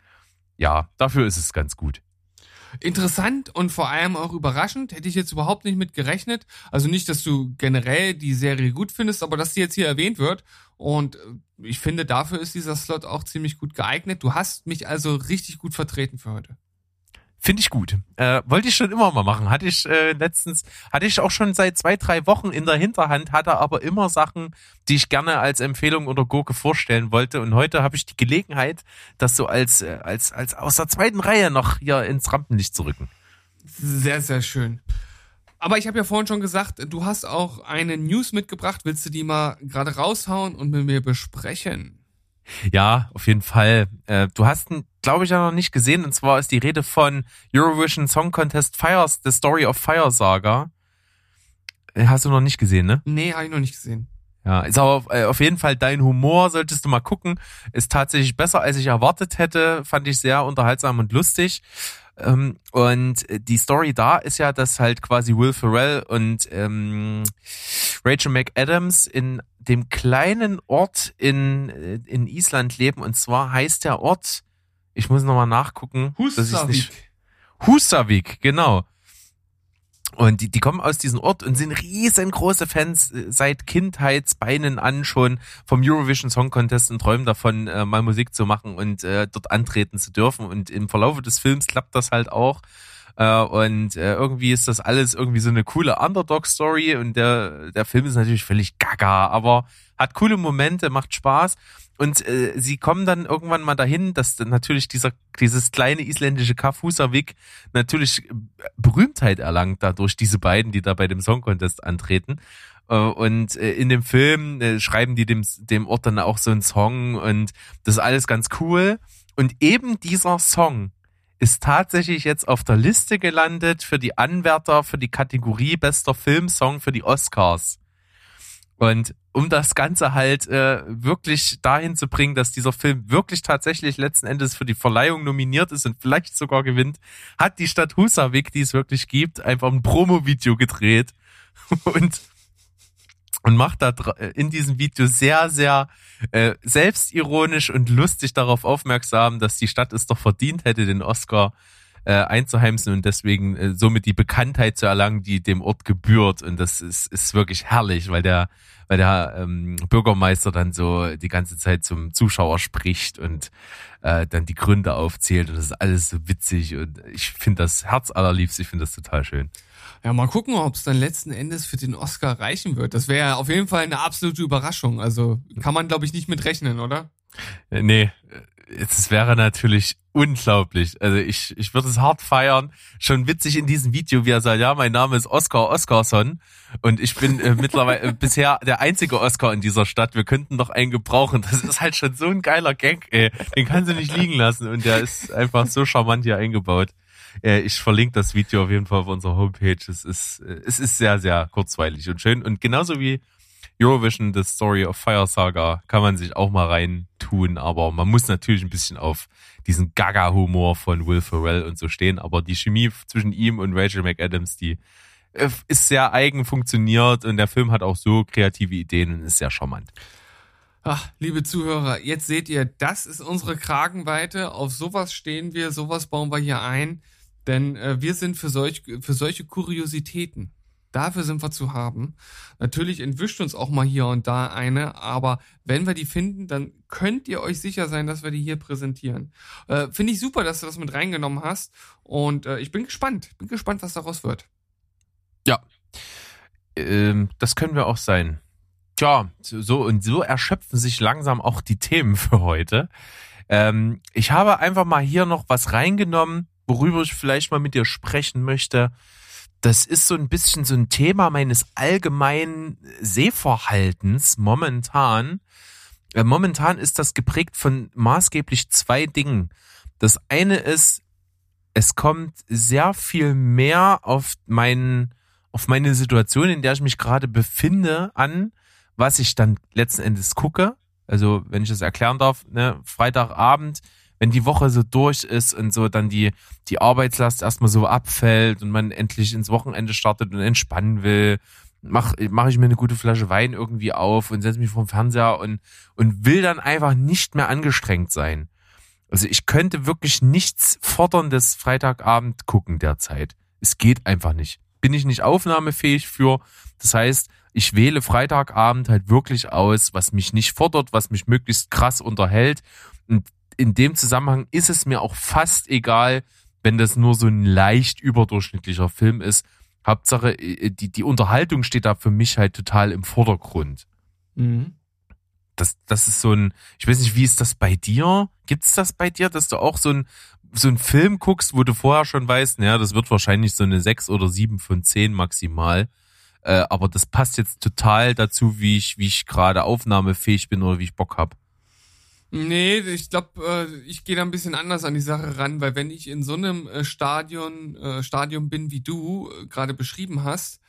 ja, dafür ist es ganz gut. Interessant und vor allem auch überraschend. Hätte ich jetzt überhaupt nicht mit gerechnet. Also nicht, dass du generell die Serie gut findest, aber dass die jetzt hier erwähnt wird. Und äh, ich finde, dafür ist dieser Slot auch ziemlich gut geeignet. Du hast mich also richtig gut vertreten für heute. Finde ich gut. Äh, wollte ich schon immer mal machen. Hatte ich äh, letztens, hatte ich auch schon seit zwei, drei Wochen in der Hinterhand, hatte aber immer Sachen, die ich gerne als Empfehlung oder Gurke vorstellen wollte. Und heute habe ich die Gelegenheit, das so als, äh, als, als aus der zweiten Reihe noch hier ins Rampenlicht zu rücken. Sehr, sehr schön. Aber ich habe ja vorhin schon gesagt, du hast auch eine News mitgebracht. Willst du die mal gerade raushauen und mit mir besprechen? Ja, auf jeden Fall. Äh, du hast ihn, glaube ich, ja noch nicht gesehen. Und zwar ist die Rede von Eurovision Song Contest Fires, The Story of Fire Saga. Äh, Hast du noch nicht gesehen, ne? Nee, habe ich noch nicht gesehen. Ja, ist aber auf, äh, auf jeden Fall dein Humor, solltest du mal gucken. Ist tatsächlich besser, als ich erwartet hätte. Fand ich sehr unterhaltsam und lustig. Ähm, und die Story da ist ja, dass halt quasi Will Ferrell und ähm, Rachel McAdams in dem kleinen Ort in, äh, in Island leben. Und zwar heißt der Ort, ich muss nochmal nachgucken. nicht- Husavik, genau. Und die, die kommen aus diesem Ort und sind riesengroße Fans äh, seit Kindheitsbeinen an schon vom Eurovision Song Contest und träumen davon, äh, mal Musik zu machen und äh, dort antreten zu dürfen. Und im Verlauf des Films klappt das halt auch. Äh, und äh, irgendwie ist das alles irgendwie so eine coole Underdog-Story und der, der Film ist natürlich völlig gaga, aber hat coole Momente, macht Spaß. Und äh, sie kommen dann irgendwann mal dahin, dass natürlich dieser, dieses kleine isländische Kaff Husavik natürlich Berühmtheit erlangt dadurch, diese beiden, die da bei dem Song Contest antreten. Äh, Und äh, in dem Film äh, schreiben die dem, dem Ort dann auch so einen Song und das ist alles ganz cool. Und eben dieser Song ist tatsächlich jetzt auf der Liste gelandet für die Anwärter für die Kategorie bester Filmsong für die Oscars. Und um das Ganze halt äh, wirklich dahin zu bringen, dass dieser Film wirklich tatsächlich letzten Endes für die Verleihung nominiert ist und vielleicht sogar gewinnt, hat die Stadt Husavik, die es wirklich gibt, einfach ein Promo-Video gedreht und und macht da äh, in diesem Video sehr, sehr äh, selbstironisch und lustig darauf aufmerksam, dass die Stadt es doch verdient hätte, den Oscar äh, einzuheimsen und deswegen äh, somit die Bekanntheit zu erlangen, die dem Ort gebührt. Und das ist, ist wirklich herrlich, weil der, weil der ähm, Bürgermeister dann so die ganze Zeit zum Zuschauer spricht und äh, dann die Gründe aufzählt. Und das ist alles so witzig und ich finde das herzallerliebst, ich finde das total schön. Ja, mal gucken, ob es dann letzten Endes für den Oscar reichen wird. Das wäre auf jeden Fall eine absolute Überraschung. Also kann man, glaube ich, nicht mit rechnen, oder? Äh, nee, es wäre natürlich unglaublich. Also ich, ich würde es hart feiern. Schon witzig in diesem Video, wie er sagt, ja, mein Name ist Oscar Oscarson und ich bin äh, mittlerweile äh, bisher der einzige Oscar in dieser Stadt. Wir könnten doch einen gebrauchen. Das ist halt schon so ein geiler Gag, ey. Den kann sie nicht liegen lassen und der ist einfach so charmant hier eingebaut. Äh, ich verlinke das Video auf jeden Fall auf unserer Homepage. Es ist, äh, es ist sehr, sehr kurzweilig und schön. Und genauso wie Eurovision, The Story of Fire Saga, kann man sich auch mal rein tun, aber man muss natürlich ein bisschen auf diesen Gaga-Humor von Will Ferrell und so stehen. Aber die Chemie zwischen ihm und Rachel McAdams, die äh, ist sehr eigen funktioniert und der Film hat auch so kreative Ideen und ist sehr charmant. Ach, liebe Zuhörer, jetzt seht ihr, das ist unsere Kragenweite. Auf sowas stehen wir, sowas bauen wir hier ein. Denn äh, wir sind für, solch, für solche Kuriositäten. Dafür sind wir zu haben. Natürlich entwischt uns auch mal hier und da eine, aber wenn wir die finden, dann könnt ihr euch sicher sein, dass wir die hier präsentieren. Äh, Finde ich super, dass du das mit reingenommen hast und äh, ich bin gespannt. Bin gespannt, was daraus wird. Ja, ähm, das können wir auch sein. Tja, so und so erschöpfen sich langsam auch die Themen für heute. Ähm, ich habe einfach mal hier noch was reingenommen, worüber ich vielleicht mal mit dir sprechen möchte. Das ist so ein bisschen so ein Thema meines allgemeinen Sehverhaltens momentan. Äh, momentan ist das geprägt von maßgeblich zwei Dingen. Das eine ist, es kommt sehr viel mehr auf meinen, auf meine Situation, in der ich mich gerade befinde, an, was ich dann letzten Endes gucke. Also, wenn ich das erklären darf, ne, Freitagabend, wenn die Woche so durch ist und so dann die, die Arbeitslast erstmal so abfällt und man endlich ins Wochenende startet und entspannen will, mach, mach ich mir eine gute Flasche Wein irgendwie auf und setze mich vom Fernseher und, und will dann einfach nicht mehr angestrengt sein. Also ich könnte wirklich nichts forderndes Freitagabend gucken derzeit. Es geht einfach nicht. Bin ich nicht aufnahmefähig für. Das heißt, ich wähle Freitagabend halt wirklich aus, was mich nicht fordert, was mich möglichst krass unterhält. Und in dem Zusammenhang ist es mir auch fast egal, wenn das nur so ein leicht überdurchschnittlicher Film ist. Hauptsache, äh, die, die Unterhaltung steht da für mich halt total im Vordergrund. Mhm. Das, das ist so ein, ich weiß nicht, wie ist das bei dir? Gibt's das bei dir, dass du auch so ein, so ein Film guckst, wo du vorher schon weißt, naja, das wird wahrscheinlich so eine sechs oder sieben von zehn maximal. Äh, aber das passt jetzt total dazu, wie ich, wie ich gerade aufnahmefähig bin oder wie ich Bock hab. Nee, ich glaube, äh, ich gehe da ein bisschen anders an die Sache ran, weil wenn ich in so einem äh, Stadion, äh, Stadion bin, wie du äh, gerade beschrieben hast,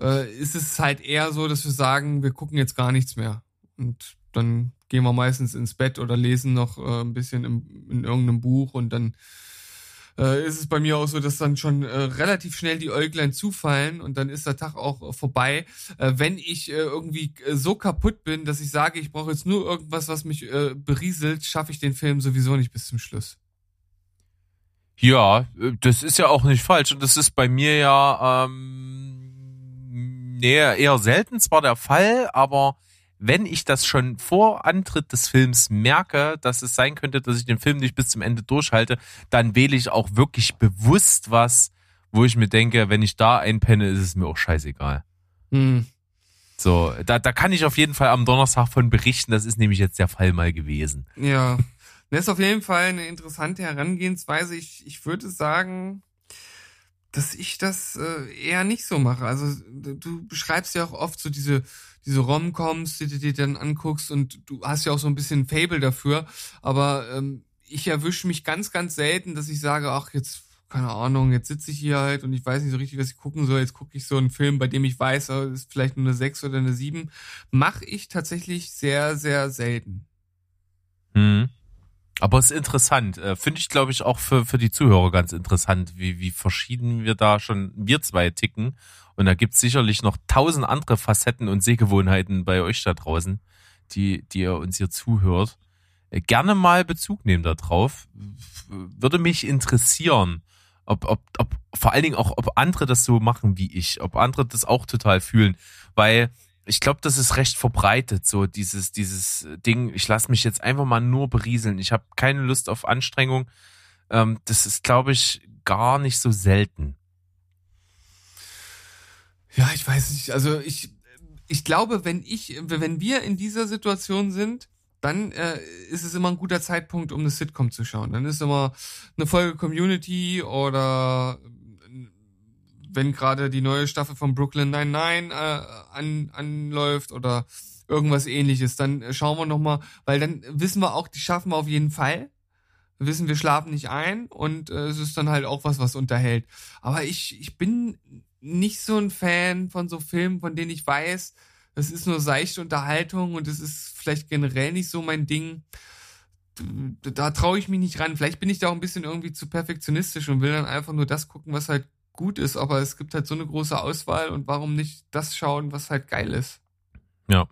äh, ist es halt eher so, dass wir sagen, wir gucken jetzt gar nichts mehr. Und dann gehen wir meistens ins Bett oder lesen noch äh, ein bisschen im, in irgendeinem Buch und dann äh, ist es bei mir auch so, dass dann schon äh, relativ schnell die Äuglein zufallen und dann ist der Tag auch äh, vorbei. Äh, wenn ich äh, irgendwie äh, so kaputt bin, dass ich sage, ich brauche jetzt nur irgendwas, was mich berieselt, schaffe ich den Film sowieso nicht bis zum Schluss. Ja, das ist ja auch nicht falsch und das ist bei mir ja ähm, nee, eher selten zwar der Fall, aber wenn ich das schon vor Antritt des Films merke, dass es sein könnte, dass ich den Film nicht bis zum Ende durchhalte, dann wähle ich auch wirklich bewusst was, wo ich mir denke, wenn ich da einpenne, ist es mir auch scheißegal. Hm. So, da, da kann ich auf jeden Fall am Donnerstag von berichten. Das ist nämlich jetzt der Fall mal gewesen. Ja. Das ist auf jeden Fall eine interessante Herangehensweise. Ich, ich würde sagen, dass ich das äh, eher nicht so mache. Also du beschreibst ja auch oft so diese diese Rom-Coms, die du dir dann anguckst und du hast ja auch so ein bisschen Fable dafür, aber ähm, ich erwische mich ganz, ganz selten, dass ich sage, ach, jetzt, keine Ahnung, jetzt sitze ich hier halt und ich weiß nicht so richtig, was ich gucken soll. Jetzt gucke ich so einen Film, bei dem ich weiß, oh, ist vielleicht nur eine 6 oder eine 7. Mache ich tatsächlich sehr, sehr selten. Mhm. Aber es ist interessant. Äh, Finde ich, glaube ich, auch für, für die Zuhörer ganz interessant, wie, wie verschieden wir da schon, wir zwei ticken. Und da gibt's sicherlich noch tausend andere Facetten und Sehgewohnheiten bei euch da draußen, die, die ihr uns hier zuhört. Äh, Gerne mal Bezug nehmen darauf. Würde mich interessieren, ob, ob, ob vor allen Dingen auch, ob andere das so machen wie ich, ob andere das auch total fühlen. Weil ich glaube, das ist recht verbreitet, so dieses, dieses Ding, ich lasse mich jetzt einfach mal nur berieseln. Ich habe keine Lust auf Anstrengung. Ähm, das ist, glaube ich, gar nicht so selten. Ja, ich weiß nicht. Also ich, ich glaube, wenn ich, wenn wir in dieser Situation sind, dann äh, ist es immer ein guter Zeitpunkt, um eine Sitcom zu schauen. Dann ist immer eine Folge Community oder wenn gerade die neue Staffel von Brooklyn Nine-Nine äh, an, anläuft oder irgendwas ähnliches, dann schauen wir nochmal, weil dann wissen wir auch, die schaffen wir auf jeden Fall. Wir wissen, wir schlafen nicht ein und äh, es ist dann halt auch was, was unterhält. Aber ich, ich bin nicht so ein Fan von so Filmen, von denen ich weiß, es ist nur seichte Unterhaltung und es ist vielleicht generell nicht so mein Ding. Da traue ich mich nicht ran. Vielleicht bin ich da auch ein bisschen irgendwie zu perfektionistisch und will dann einfach nur das gucken, was halt gut ist, aber es gibt halt so eine große Auswahl und warum nicht das schauen, was halt geil ist. Ja.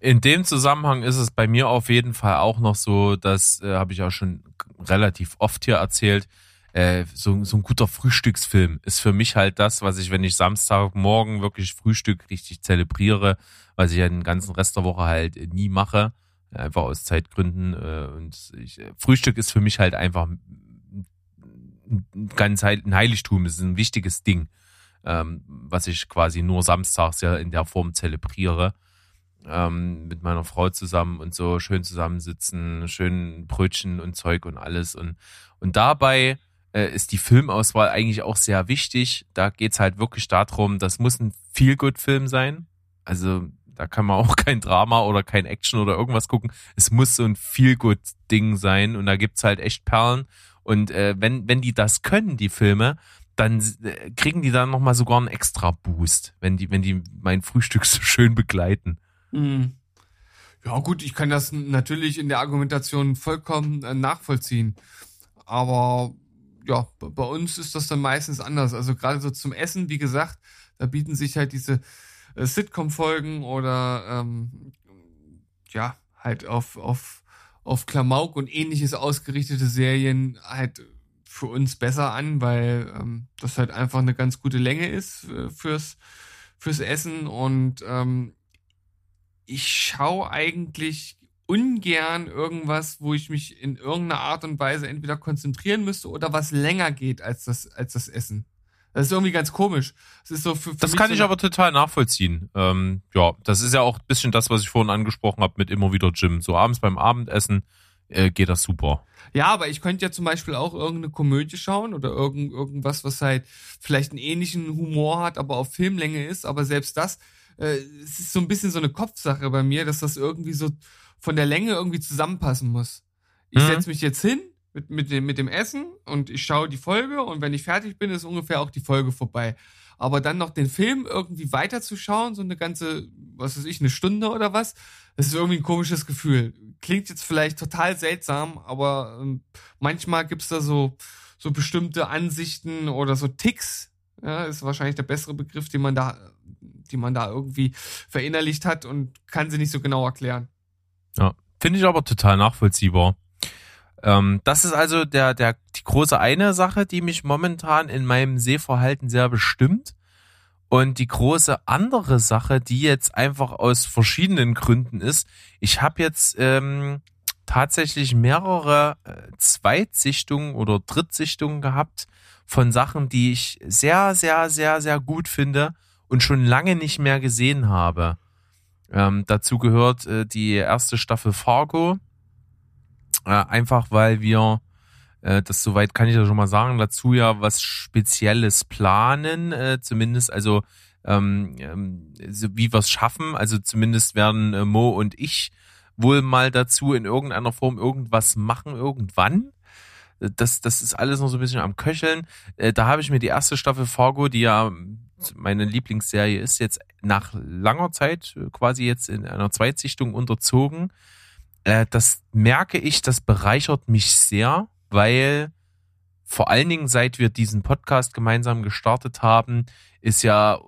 In dem Zusammenhang ist es bei mir auf jeden Fall auch noch so, das äh, habe ich auch schon relativ oft hier erzählt, äh, so, so ein guter Frühstücksfilm ist für mich halt das, was ich, wenn ich Samstagmorgen wirklich Frühstück richtig zelebriere, was ich ja den ganzen Rest der Woche halt nie mache, einfach aus Zeitgründen. Äh, und ich, Frühstück ist für mich halt einfach ganz ein Heiligtum, ist ein wichtiges Ding, ähm, was ich quasi nur samstags ja in der Form zelebriere. Ähm, mit meiner Frau zusammen und so schön zusammensitzen, schön Brötchen und Zeug und alles. Und, und dabei äh, ist die Filmauswahl eigentlich auch sehr wichtig. Da geht's halt wirklich darum, das muss ein Feel-Good-Film sein. Also da kann man auch kein Drama oder kein Action oder irgendwas gucken. Es muss so ein Feel-Good-Ding sein und da gibt's halt echt Perlen. Und äh, wenn, wenn die das können, die Filme, dann äh, kriegen die dann nochmal sogar einen extra Boost, wenn die, wenn die mein Frühstück so schön begleiten. Mhm. Ja, gut, ich kann das natürlich in der Argumentation vollkommen äh, nachvollziehen. Aber ja, bei uns ist das dann meistens anders. Also gerade so zum Essen, wie gesagt, da bieten sich halt diese äh, Sitcom-Folgen oder ähm, ja, halt auf, auf auf Klamauk und ähnliches ausgerichtete Serien halt für uns besser an, weil ähm, das halt einfach eine ganz gute Länge ist äh, fürs, fürs Essen und ähm, ich schaue eigentlich ungern irgendwas, wo ich mich in irgendeiner Art und Weise entweder konzentrieren müsste oder was länger geht als das, als das Essen. Das ist irgendwie ganz komisch. Das ist so für, für Das kann so ich aber total nachvollziehen. Ähm, ja, das ist ja auch ein bisschen das, was ich vorhin angesprochen habe mit immer wieder Gym. So abends beim Abendessen äh, geht das super. Ja, aber ich könnte ja zum Beispiel auch irgendeine Komödie schauen oder irgend, irgendwas, was halt vielleicht einen ähnlichen Humor hat, aber auf Filmlänge ist. Aber selbst das, äh, es ist so ein bisschen so eine Kopfsache bei mir, dass das irgendwie so von der Länge irgendwie zusammenpassen muss. Ich Mhm. setze mich jetzt hin mit, mit, dem, mit dem Essen und ich schaue die Folge und wenn ich fertig bin, ist ungefähr auch die Folge vorbei. Aber dann noch den Film irgendwie weiterzuschauen, so eine ganze, was weiß ich, eine Stunde oder was, das ist irgendwie ein komisches Gefühl. Klingt jetzt vielleicht total seltsam, aber ähm, manchmal gibt's da so, so bestimmte Ansichten oder so Ticks, ja, ist wahrscheinlich der bessere Begriff, den man da, die man da irgendwie verinnerlicht hat und kann sie nicht so genau erklären. Ja, finde ich aber total nachvollziehbar. Ähm, das ist also der, der, die große eine Sache, die mich momentan in meinem Sehverhalten sehr bestimmt. Und die große andere Sache, die jetzt einfach aus verschiedenen Gründen ist, ich habe jetzt ähm, tatsächlich mehrere äh, Zweitsichtungen oder Drittsichtungen gehabt von Sachen, die ich sehr, sehr, sehr, sehr gut finde und schon lange nicht mehr gesehen habe. Ähm, dazu gehört äh, die erste Staffel Fargo. Äh, einfach weil wir, äh, das soweit kann ich ja schon mal sagen, dazu ja was Spezielles planen, äh, zumindest also ähm, ähm, so wie wir es schaffen. Also zumindest werden äh, Mo und ich wohl mal dazu in irgendeiner Form irgendwas machen irgendwann. Das, das ist alles noch so ein bisschen am Köcheln. Äh, da habe ich mir die erste Staffel Fargo, die ja meine Lieblingsserie ist, jetzt nach langer Zeit quasi jetzt in einer Zweitsichtung unterzogen. Äh, das merke ich, das bereichert mich sehr, weil vor allen Dingen seit wir diesen Podcast gemeinsam gestartet haben, ist ja äh,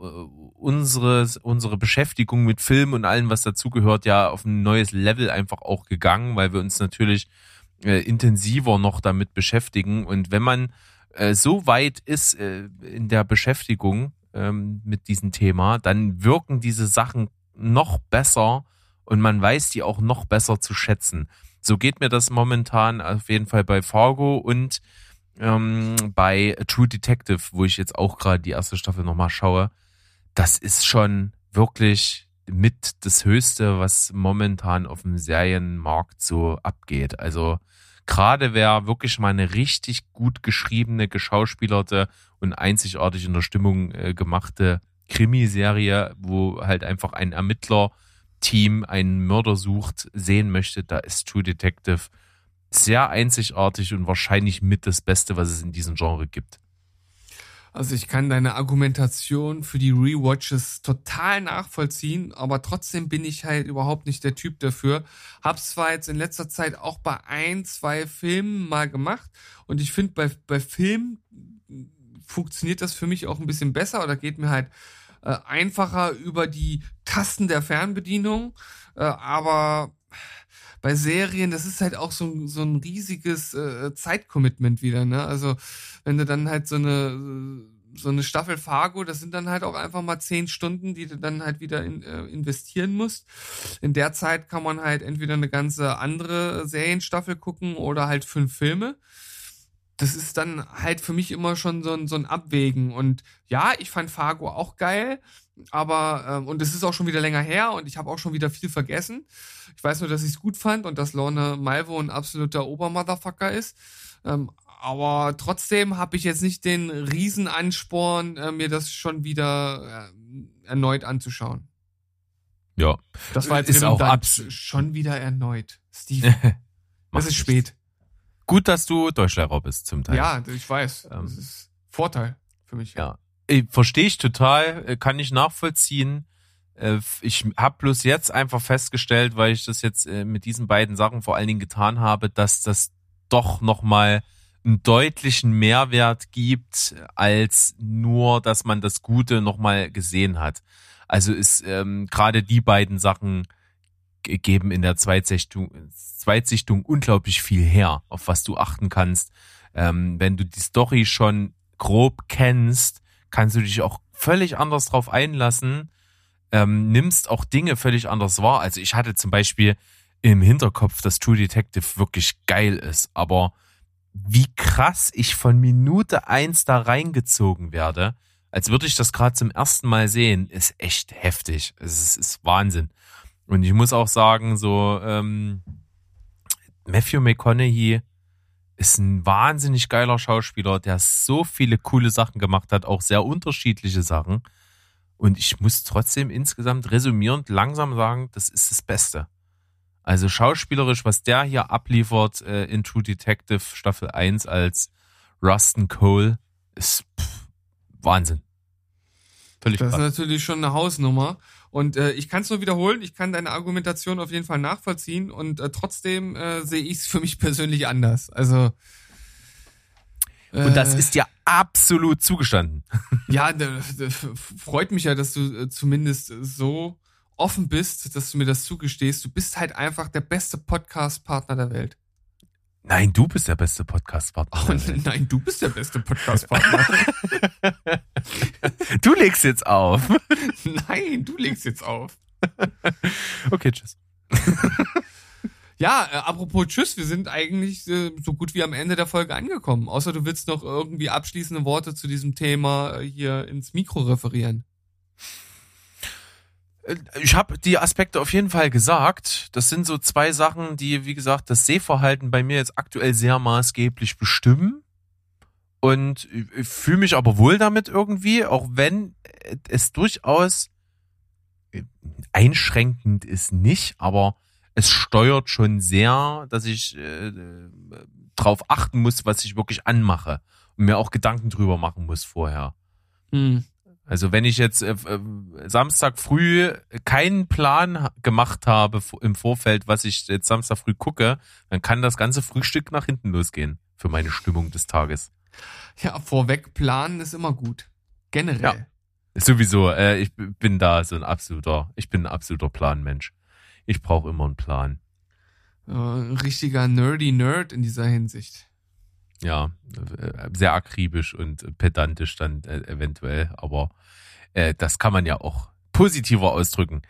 unsere, unsere Beschäftigung mit Film und allem, was dazugehört, ja auf ein neues Level einfach auch gegangen, weil wir uns natürlich äh, intensiver noch damit beschäftigen. Und wenn man äh, so weit ist äh, in der Beschäftigung ähm, mit diesem Thema, dann wirken diese Sachen noch besser und man weiß die auch noch besser zu schätzen. So geht mir das momentan auf jeden Fall bei Fargo und ähm, bei True Detective, wo ich jetzt auch gerade die erste Staffel nochmal schaue. Das ist schon wirklich mit das Höchste, was momentan auf dem Serienmarkt so abgeht. Also gerade wer wirklich mal eine richtig gut geschriebene, geschauspielerte und einzigartig in der Stimmung äh, gemachte Krimiserie, wo halt einfach ein Ermittler-Team einen Mörder sucht, sehen möchte, da ist True Detective sehr einzigartig und wahrscheinlich mit das Beste, was es in diesem Genre gibt. Also ich kann deine Argumentation für die Rewatches total nachvollziehen, aber trotzdem bin ich halt überhaupt nicht der Typ dafür. Hab's zwar jetzt in letzter Zeit auch bei ein, zwei Filmen mal gemacht und ich finde bei, bei Filmen funktioniert das für mich auch ein bisschen besser oder geht mir halt äh, einfacher über die Tasten der Fernbedienung, äh, aber bei Serien, das ist halt auch so, so ein riesiges äh, Zeitcommitment wieder, ne? Also wenn du dann halt so eine so eine Staffel Fargo, das sind dann halt auch einfach mal zehn Stunden, die du dann halt wieder in, äh, investieren musst. In der Zeit kann man halt entweder eine ganze andere Serienstaffel gucken oder halt fünf Filme. Das ist dann halt für mich immer schon so ein, so ein Abwägen. Und ja, ich fand Fargo auch geil, aber, ähm, und es ist auch schon wieder länger her und ich habe auch schon wieder viel vergessen. Ich weiß nur, dass ich es gut fand und dass Lorne Malvo ein absoluter Obermotherfucker ist. Ähm, aber trotzdem habe ich jetzt nicht den Riesenansporn, äh, mir das schon wieder äh, erneut anzuschauen. Ja. Das war jetzt ist auch schon wieder erneut. Steve. es ist spät. Gut, dass du Deutschlehrer bist zum Teil. Ja, ich weiß. Ähm, das ist Vorteil für mich. Ja. Verstehe ich total, äh, kann ich nachvollziehen. Äh, ich habe bloß jetzt einfach festgestellt, weil ich das jetzt äh, mit diesen beiden Sachen vor allen Dingen getan habe, dass das doch nochmal einen deutlichen Mehrwert gibt, als nur, dass man das Gute nochmal gesehen hat. Also ist ähm, gerade die beiden Sachen geben in der Zweitsichtung, Zweitsichtung unglaublich viel her, auf was du achten kannst. Ähm, wenn du die Story schon grob kennst, kannst du dich auch völlig anders drauf einlassen, ähm, nimmst auch Dinge völlig anders wahr. Also ich hatte zum Beispiel im Hinterkopf, dass True Detective wirklich geil ist, aber wie krass ich von Minute eins da reingezogen werde, als würde ich das gerade zum ersten Mal sehen, ist echt heftig. Es ist, ist Wahnsinn. Und ich muss auch sagen, so ähm, Matthew McConaughey ist ein wahnsinnig geiler Schauspieler, der so viele coole Sachen gemacht hat, auch sehr unterschiedliche Sachen. Und ich muss trotzdem insgesamt resümierend langsam sagen, das ist das Beste. Also schauspielerisch, was der hier abliefert äh, in True Detective Staffel 1 als Rustin Cole, ist pff, Wahnsinn. Völlig das krass. ist natürlich schon eine Hausnummer. Und äh, ich kann es nur wiederholen, ich kann deine Argumentation auf jeden Fall nachvollziehen und äh, trotzdem äh, sehe ich es für mich persönlich anders. Also äh, und das ist ja absolut zugestanden. ja, freut mich ja, dass du äh, zumindest so offen bist, dass du mir das zugestehst. Du bist halt einfach der beste Podcast-Partner der Welt. Nein, du bist der beste Podcast-Partner. Oh, nein, du bist der beste Podcast-Partner. du legst jetzt auf. Nein, du legst jetzt auf. okay, tschüss. Ja, äh, apropos Tschüss, wir sind eigentlich äh, so gut wie am Ende der Folge angekommen. Außer du willst noch irgendwie abschließende Worte zu diesem Thema äh, hier ins Mikro referieren. Äh, ich habe die Aspekte auf jeden Fall gesagt. Das sind so zwei Sachen, die, wie gesagt, das Sehverhalten bei mir jetzt aktuell sehr maßgeblich bestimmen. Und ich fühle mich aber wohl damit irgendwie, auch wenn es durchaus einschränkend ist nicht, aber es steuert schon sehr, dass ich äh, drauf achten muss, was ich wirklich anmache und mir auch Gedanken drüber machen muss vorher. Hm. Also wenn ich jetzt äh, äh, Samstag früh keinen Plan gemacht habe im Vorfeld, was ich jetzt Samstag früh gucke, dann kann das ganze Frühstück nach hinten losgehen für meine Stimmung des Tages. Ja, vorweg planen ist immer gut. Generell. Ja. Sowieso, äh, ich bin da so ein absoluter, ich bin ein absoluter Planmensch. Ich brauche immer einen Plan. Äh, richtiger nerdy Nerd in dieser Hinsicht. Ja, äh, sehr akribisch und pedantisch dann äh, eventuell, aber äh, das kann man ja auch positiver ausdrücken.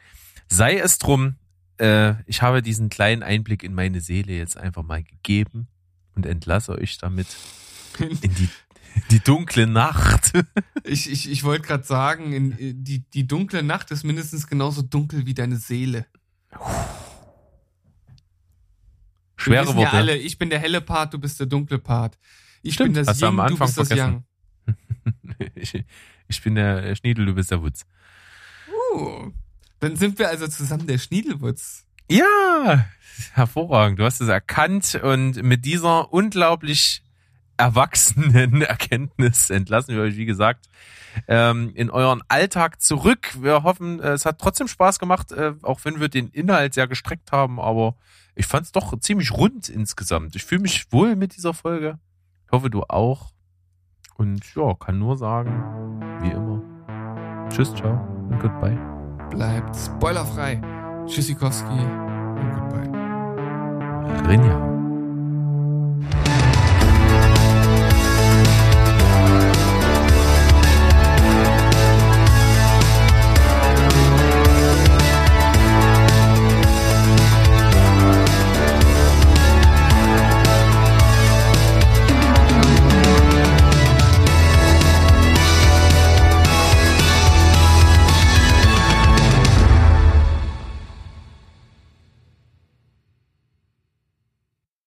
Sei es drum, äh, ich habe diesen kleinen Einblick in meine Seele jetzt einfach mal gegeben und entlasse euch damit in die die dunkle Nacht. ich ich, ich wollte gerade sagen, in, die, die dunkle Nacht ist mindestens genauso dunkel wie deine Seele. Schwere Worte. Ja alle, ich bin der helle Part, du bist der dunkle Part. Ich Stimmt, bin das Yin, du bist vergessen. das Yang. ich, ich bin der Schniedel, du bist der Wutz. Uh, dann sind wir also zusammen der Schniedelwutz. Ja, hervorragend. Du hast es erkannt und mit dieser unglaublich erwachsenen Erkenntnis entlassen wir euch, wie gesagt, ähm, in euren Alltag zurück. Wir hoffen, es hat trotzdem Spaß gemacht, äh, auch wenn wir den Inhalt sehr gestreckt haben, aber ich fand es doch ziemlich rund insgesamt. Ich fühle mich wohl mit dieser Folge. Ich hoffe, du auch. Und ja, kann nur sagen, wie immer. Tschüss, ciao und goodbye. Bleibt spoilerfrei. Tschüssikowski und goodbye. Rinja.